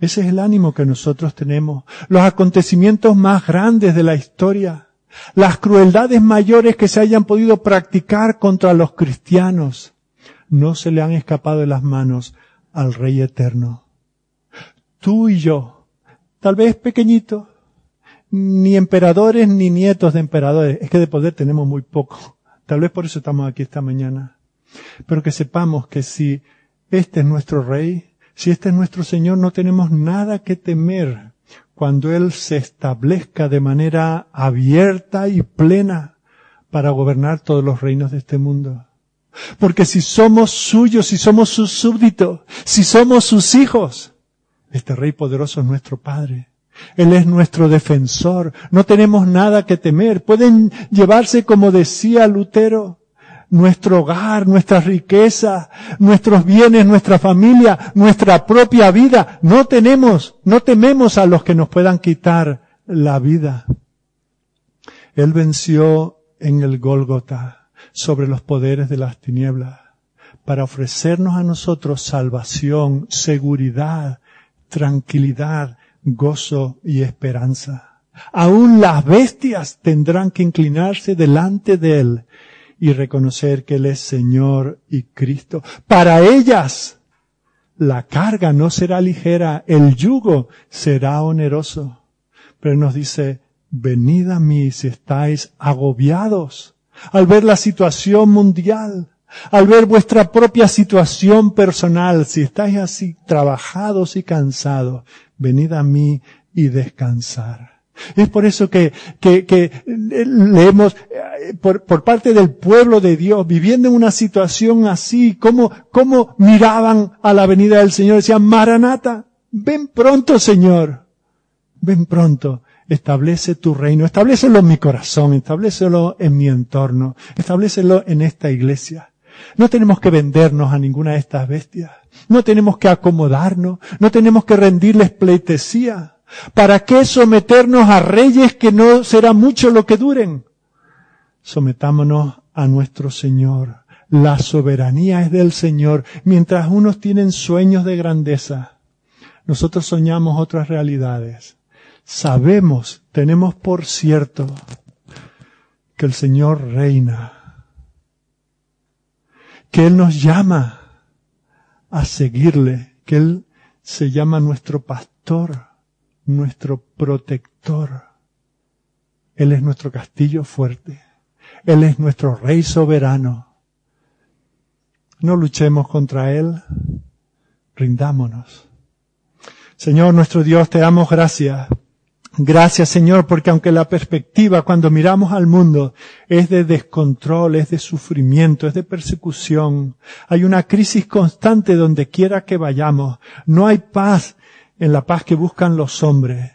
Ese es el ánimo que nosotros tenemos. Los acontecimientos más grandes de la historia las crueldades mayores que se hayan podido practicar contra los cristianos no se le han escapado de las manos al Rey Eterno. Tú y yo, tal vez pequeñitos, ni emperadores ni nietos de emperadores, es que de poder tenemos muy poco. Tal vez por eso estamos aquí esta mañana. Pero que sepamos que si este es nuestro Rey, si este es nuestro Señor, no tenemos nada que temer cuando Él se establezca de manera abierta y plena para gobernar todos los reinos de este mundo. Porque si somos suyos, si somos sus súbditos, si somos sus hijos, este Rey poderoso es nuestro Padre. Él es nuestro defensor. No tenemos nada que temer. Pueden llevarse, como decía Lutero, nuestro hogar, nuestra riqueza, nuestros bienes, nuestra familia, nuestra propia vida. No tenemos, no tememos a los que nos puedan quitar la vida. Él venció en el Gólgota sobre los poderes de las tinieblas para ofrecernos a nosotros salvación, seguridad, tranquilidad, gozo y esperanza. Aún las bestias tendrán que inclinarse delante de Él y reconocer que Él es Señor y Cristo. Para ellas, la carga no será ligera, el yugo será oneroso. Pero nos dice, venid a mí si estáis agobiados al ver la situación mundial, al ver vuestra propia situación personal, si estáis así trabajados y cansados, venid a mí y descansar. Es por eso que, que, que leemos eh, por, por, parte del pueblo de Dios, viviendo en una situación así, como, como miraban a la venida del Señor, decían, Maranata, ven pronto Señor, ven pronto, establece tu reino, establecelo en mi corazón, establecelo en mi entorno, establecelo en esta iglesia. No tenemos que vendernos a ninguna de estas bestias. No tenemos que acomodarnos. No tenemos que rendirles pleitesía. ¿Para qué someternos a reyes que no será mucho lo que duren? Sometámonos a nuestro Señor. La soberanía es del Señor. Mientras unos tienen sueños de grandeza, nosotros soñamos otras realidades. Sabemos, tenemos por cierto, que el Señor reina, que Él nos llama a seguirle, que Él se llama nuestro pastor nuestro protector. Él es nuestro castillo fuerte. Él es nuestro rey soberano. No luchemos contra Él, rindámonos. Señor nuestro Dios, te damos gracias. Gracias Señor, porque aunque la perspectiva cuando miramos al mundo es de descontrol, es de sufrimiento, es de persecución, hay una crisis constante donde quiera que vayamos, no hay paz en la paz que buscan los hombres,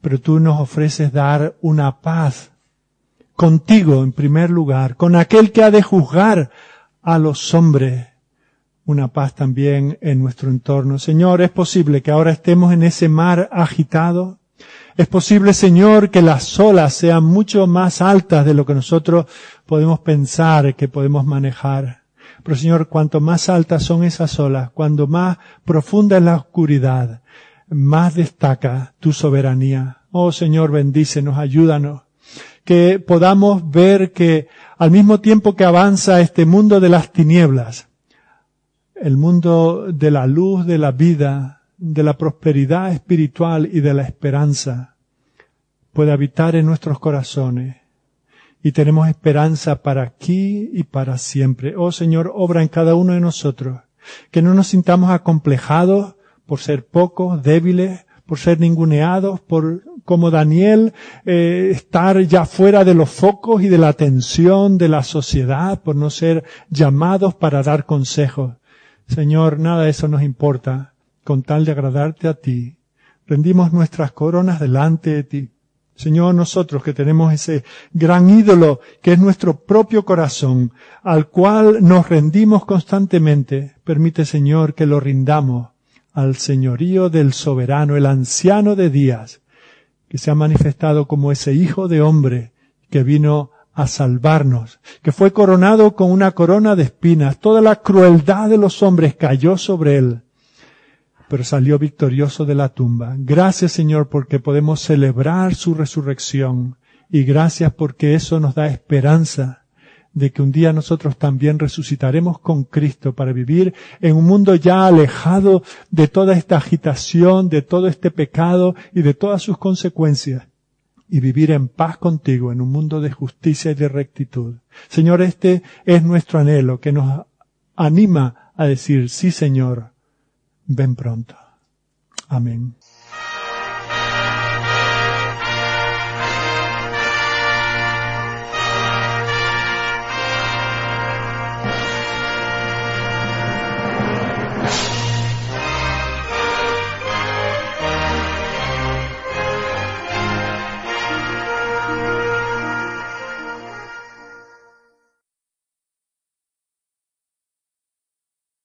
pero tú nos ofreces dar una paz contigo en primer lugar, con aquel que ha de juzgar a los hombres una paz también en nuestro entorno. Señor, es posible que ahora estemos en ese mar agitado. Es posible, Señor, que las olas sean mucho más altas de lo que nosotros podemos pensar que podemos manejar. Pero Señor, cuanto más altas son esas olas, cuando más profunda es la oscuridad, más destaca tu soberanía. Oh Señor, bendícenos, ayúdanos. Que podamos ver que al mismo tiempo que avanza este mundo de las tinieblas, el mundo de la luz, de la vida, de la prosperidad espiritual y de la esperanza puede habitar en nuestros corazones. Y tenemos esperanza para aquí y para siempre. Oh Señor, obra en cada uno de nosotros. Que no nos sintamos acomplejados por ser pocos, débiles, por ser ninguneados, por, como Daniel, eh, estar ya fuera de los focos y de la atención de la sociedad, por no ser llamados para dar consejos. Señor, nada de eso nos importa, con tal de agradarte a ti. Rendimos nuestras coronas delante de ti. Señor, nosotros que tenemos ese gran ídolo que es nuestro propio corazón, al cual nos rendimos constantemente, permite, Señor, que lo rindamos al señorío del soberano, el anciano de días, que se ha manifestado como ese hijo de hombre que vino a salvarnos, que fue coronado con una corona de espinas. Toda la crueldad de los hombres cayó sobre él, pero salió victorioso de la tumba. Gracias Señor porque podemos celebrar su resurrección y gracias porque eso nos da esperanza de que un día nosotros también resucitaremos con Cristo para vivir en un mundo ya alejado de toda esta agitación, de todo este pecado y de todas sus consecuencias y vivir en paz contigo en un mundo de justicia y de rectitud. Señor, este es nuestro anhelo que nos anima a decir, sí Señor, ven pronto. Amén.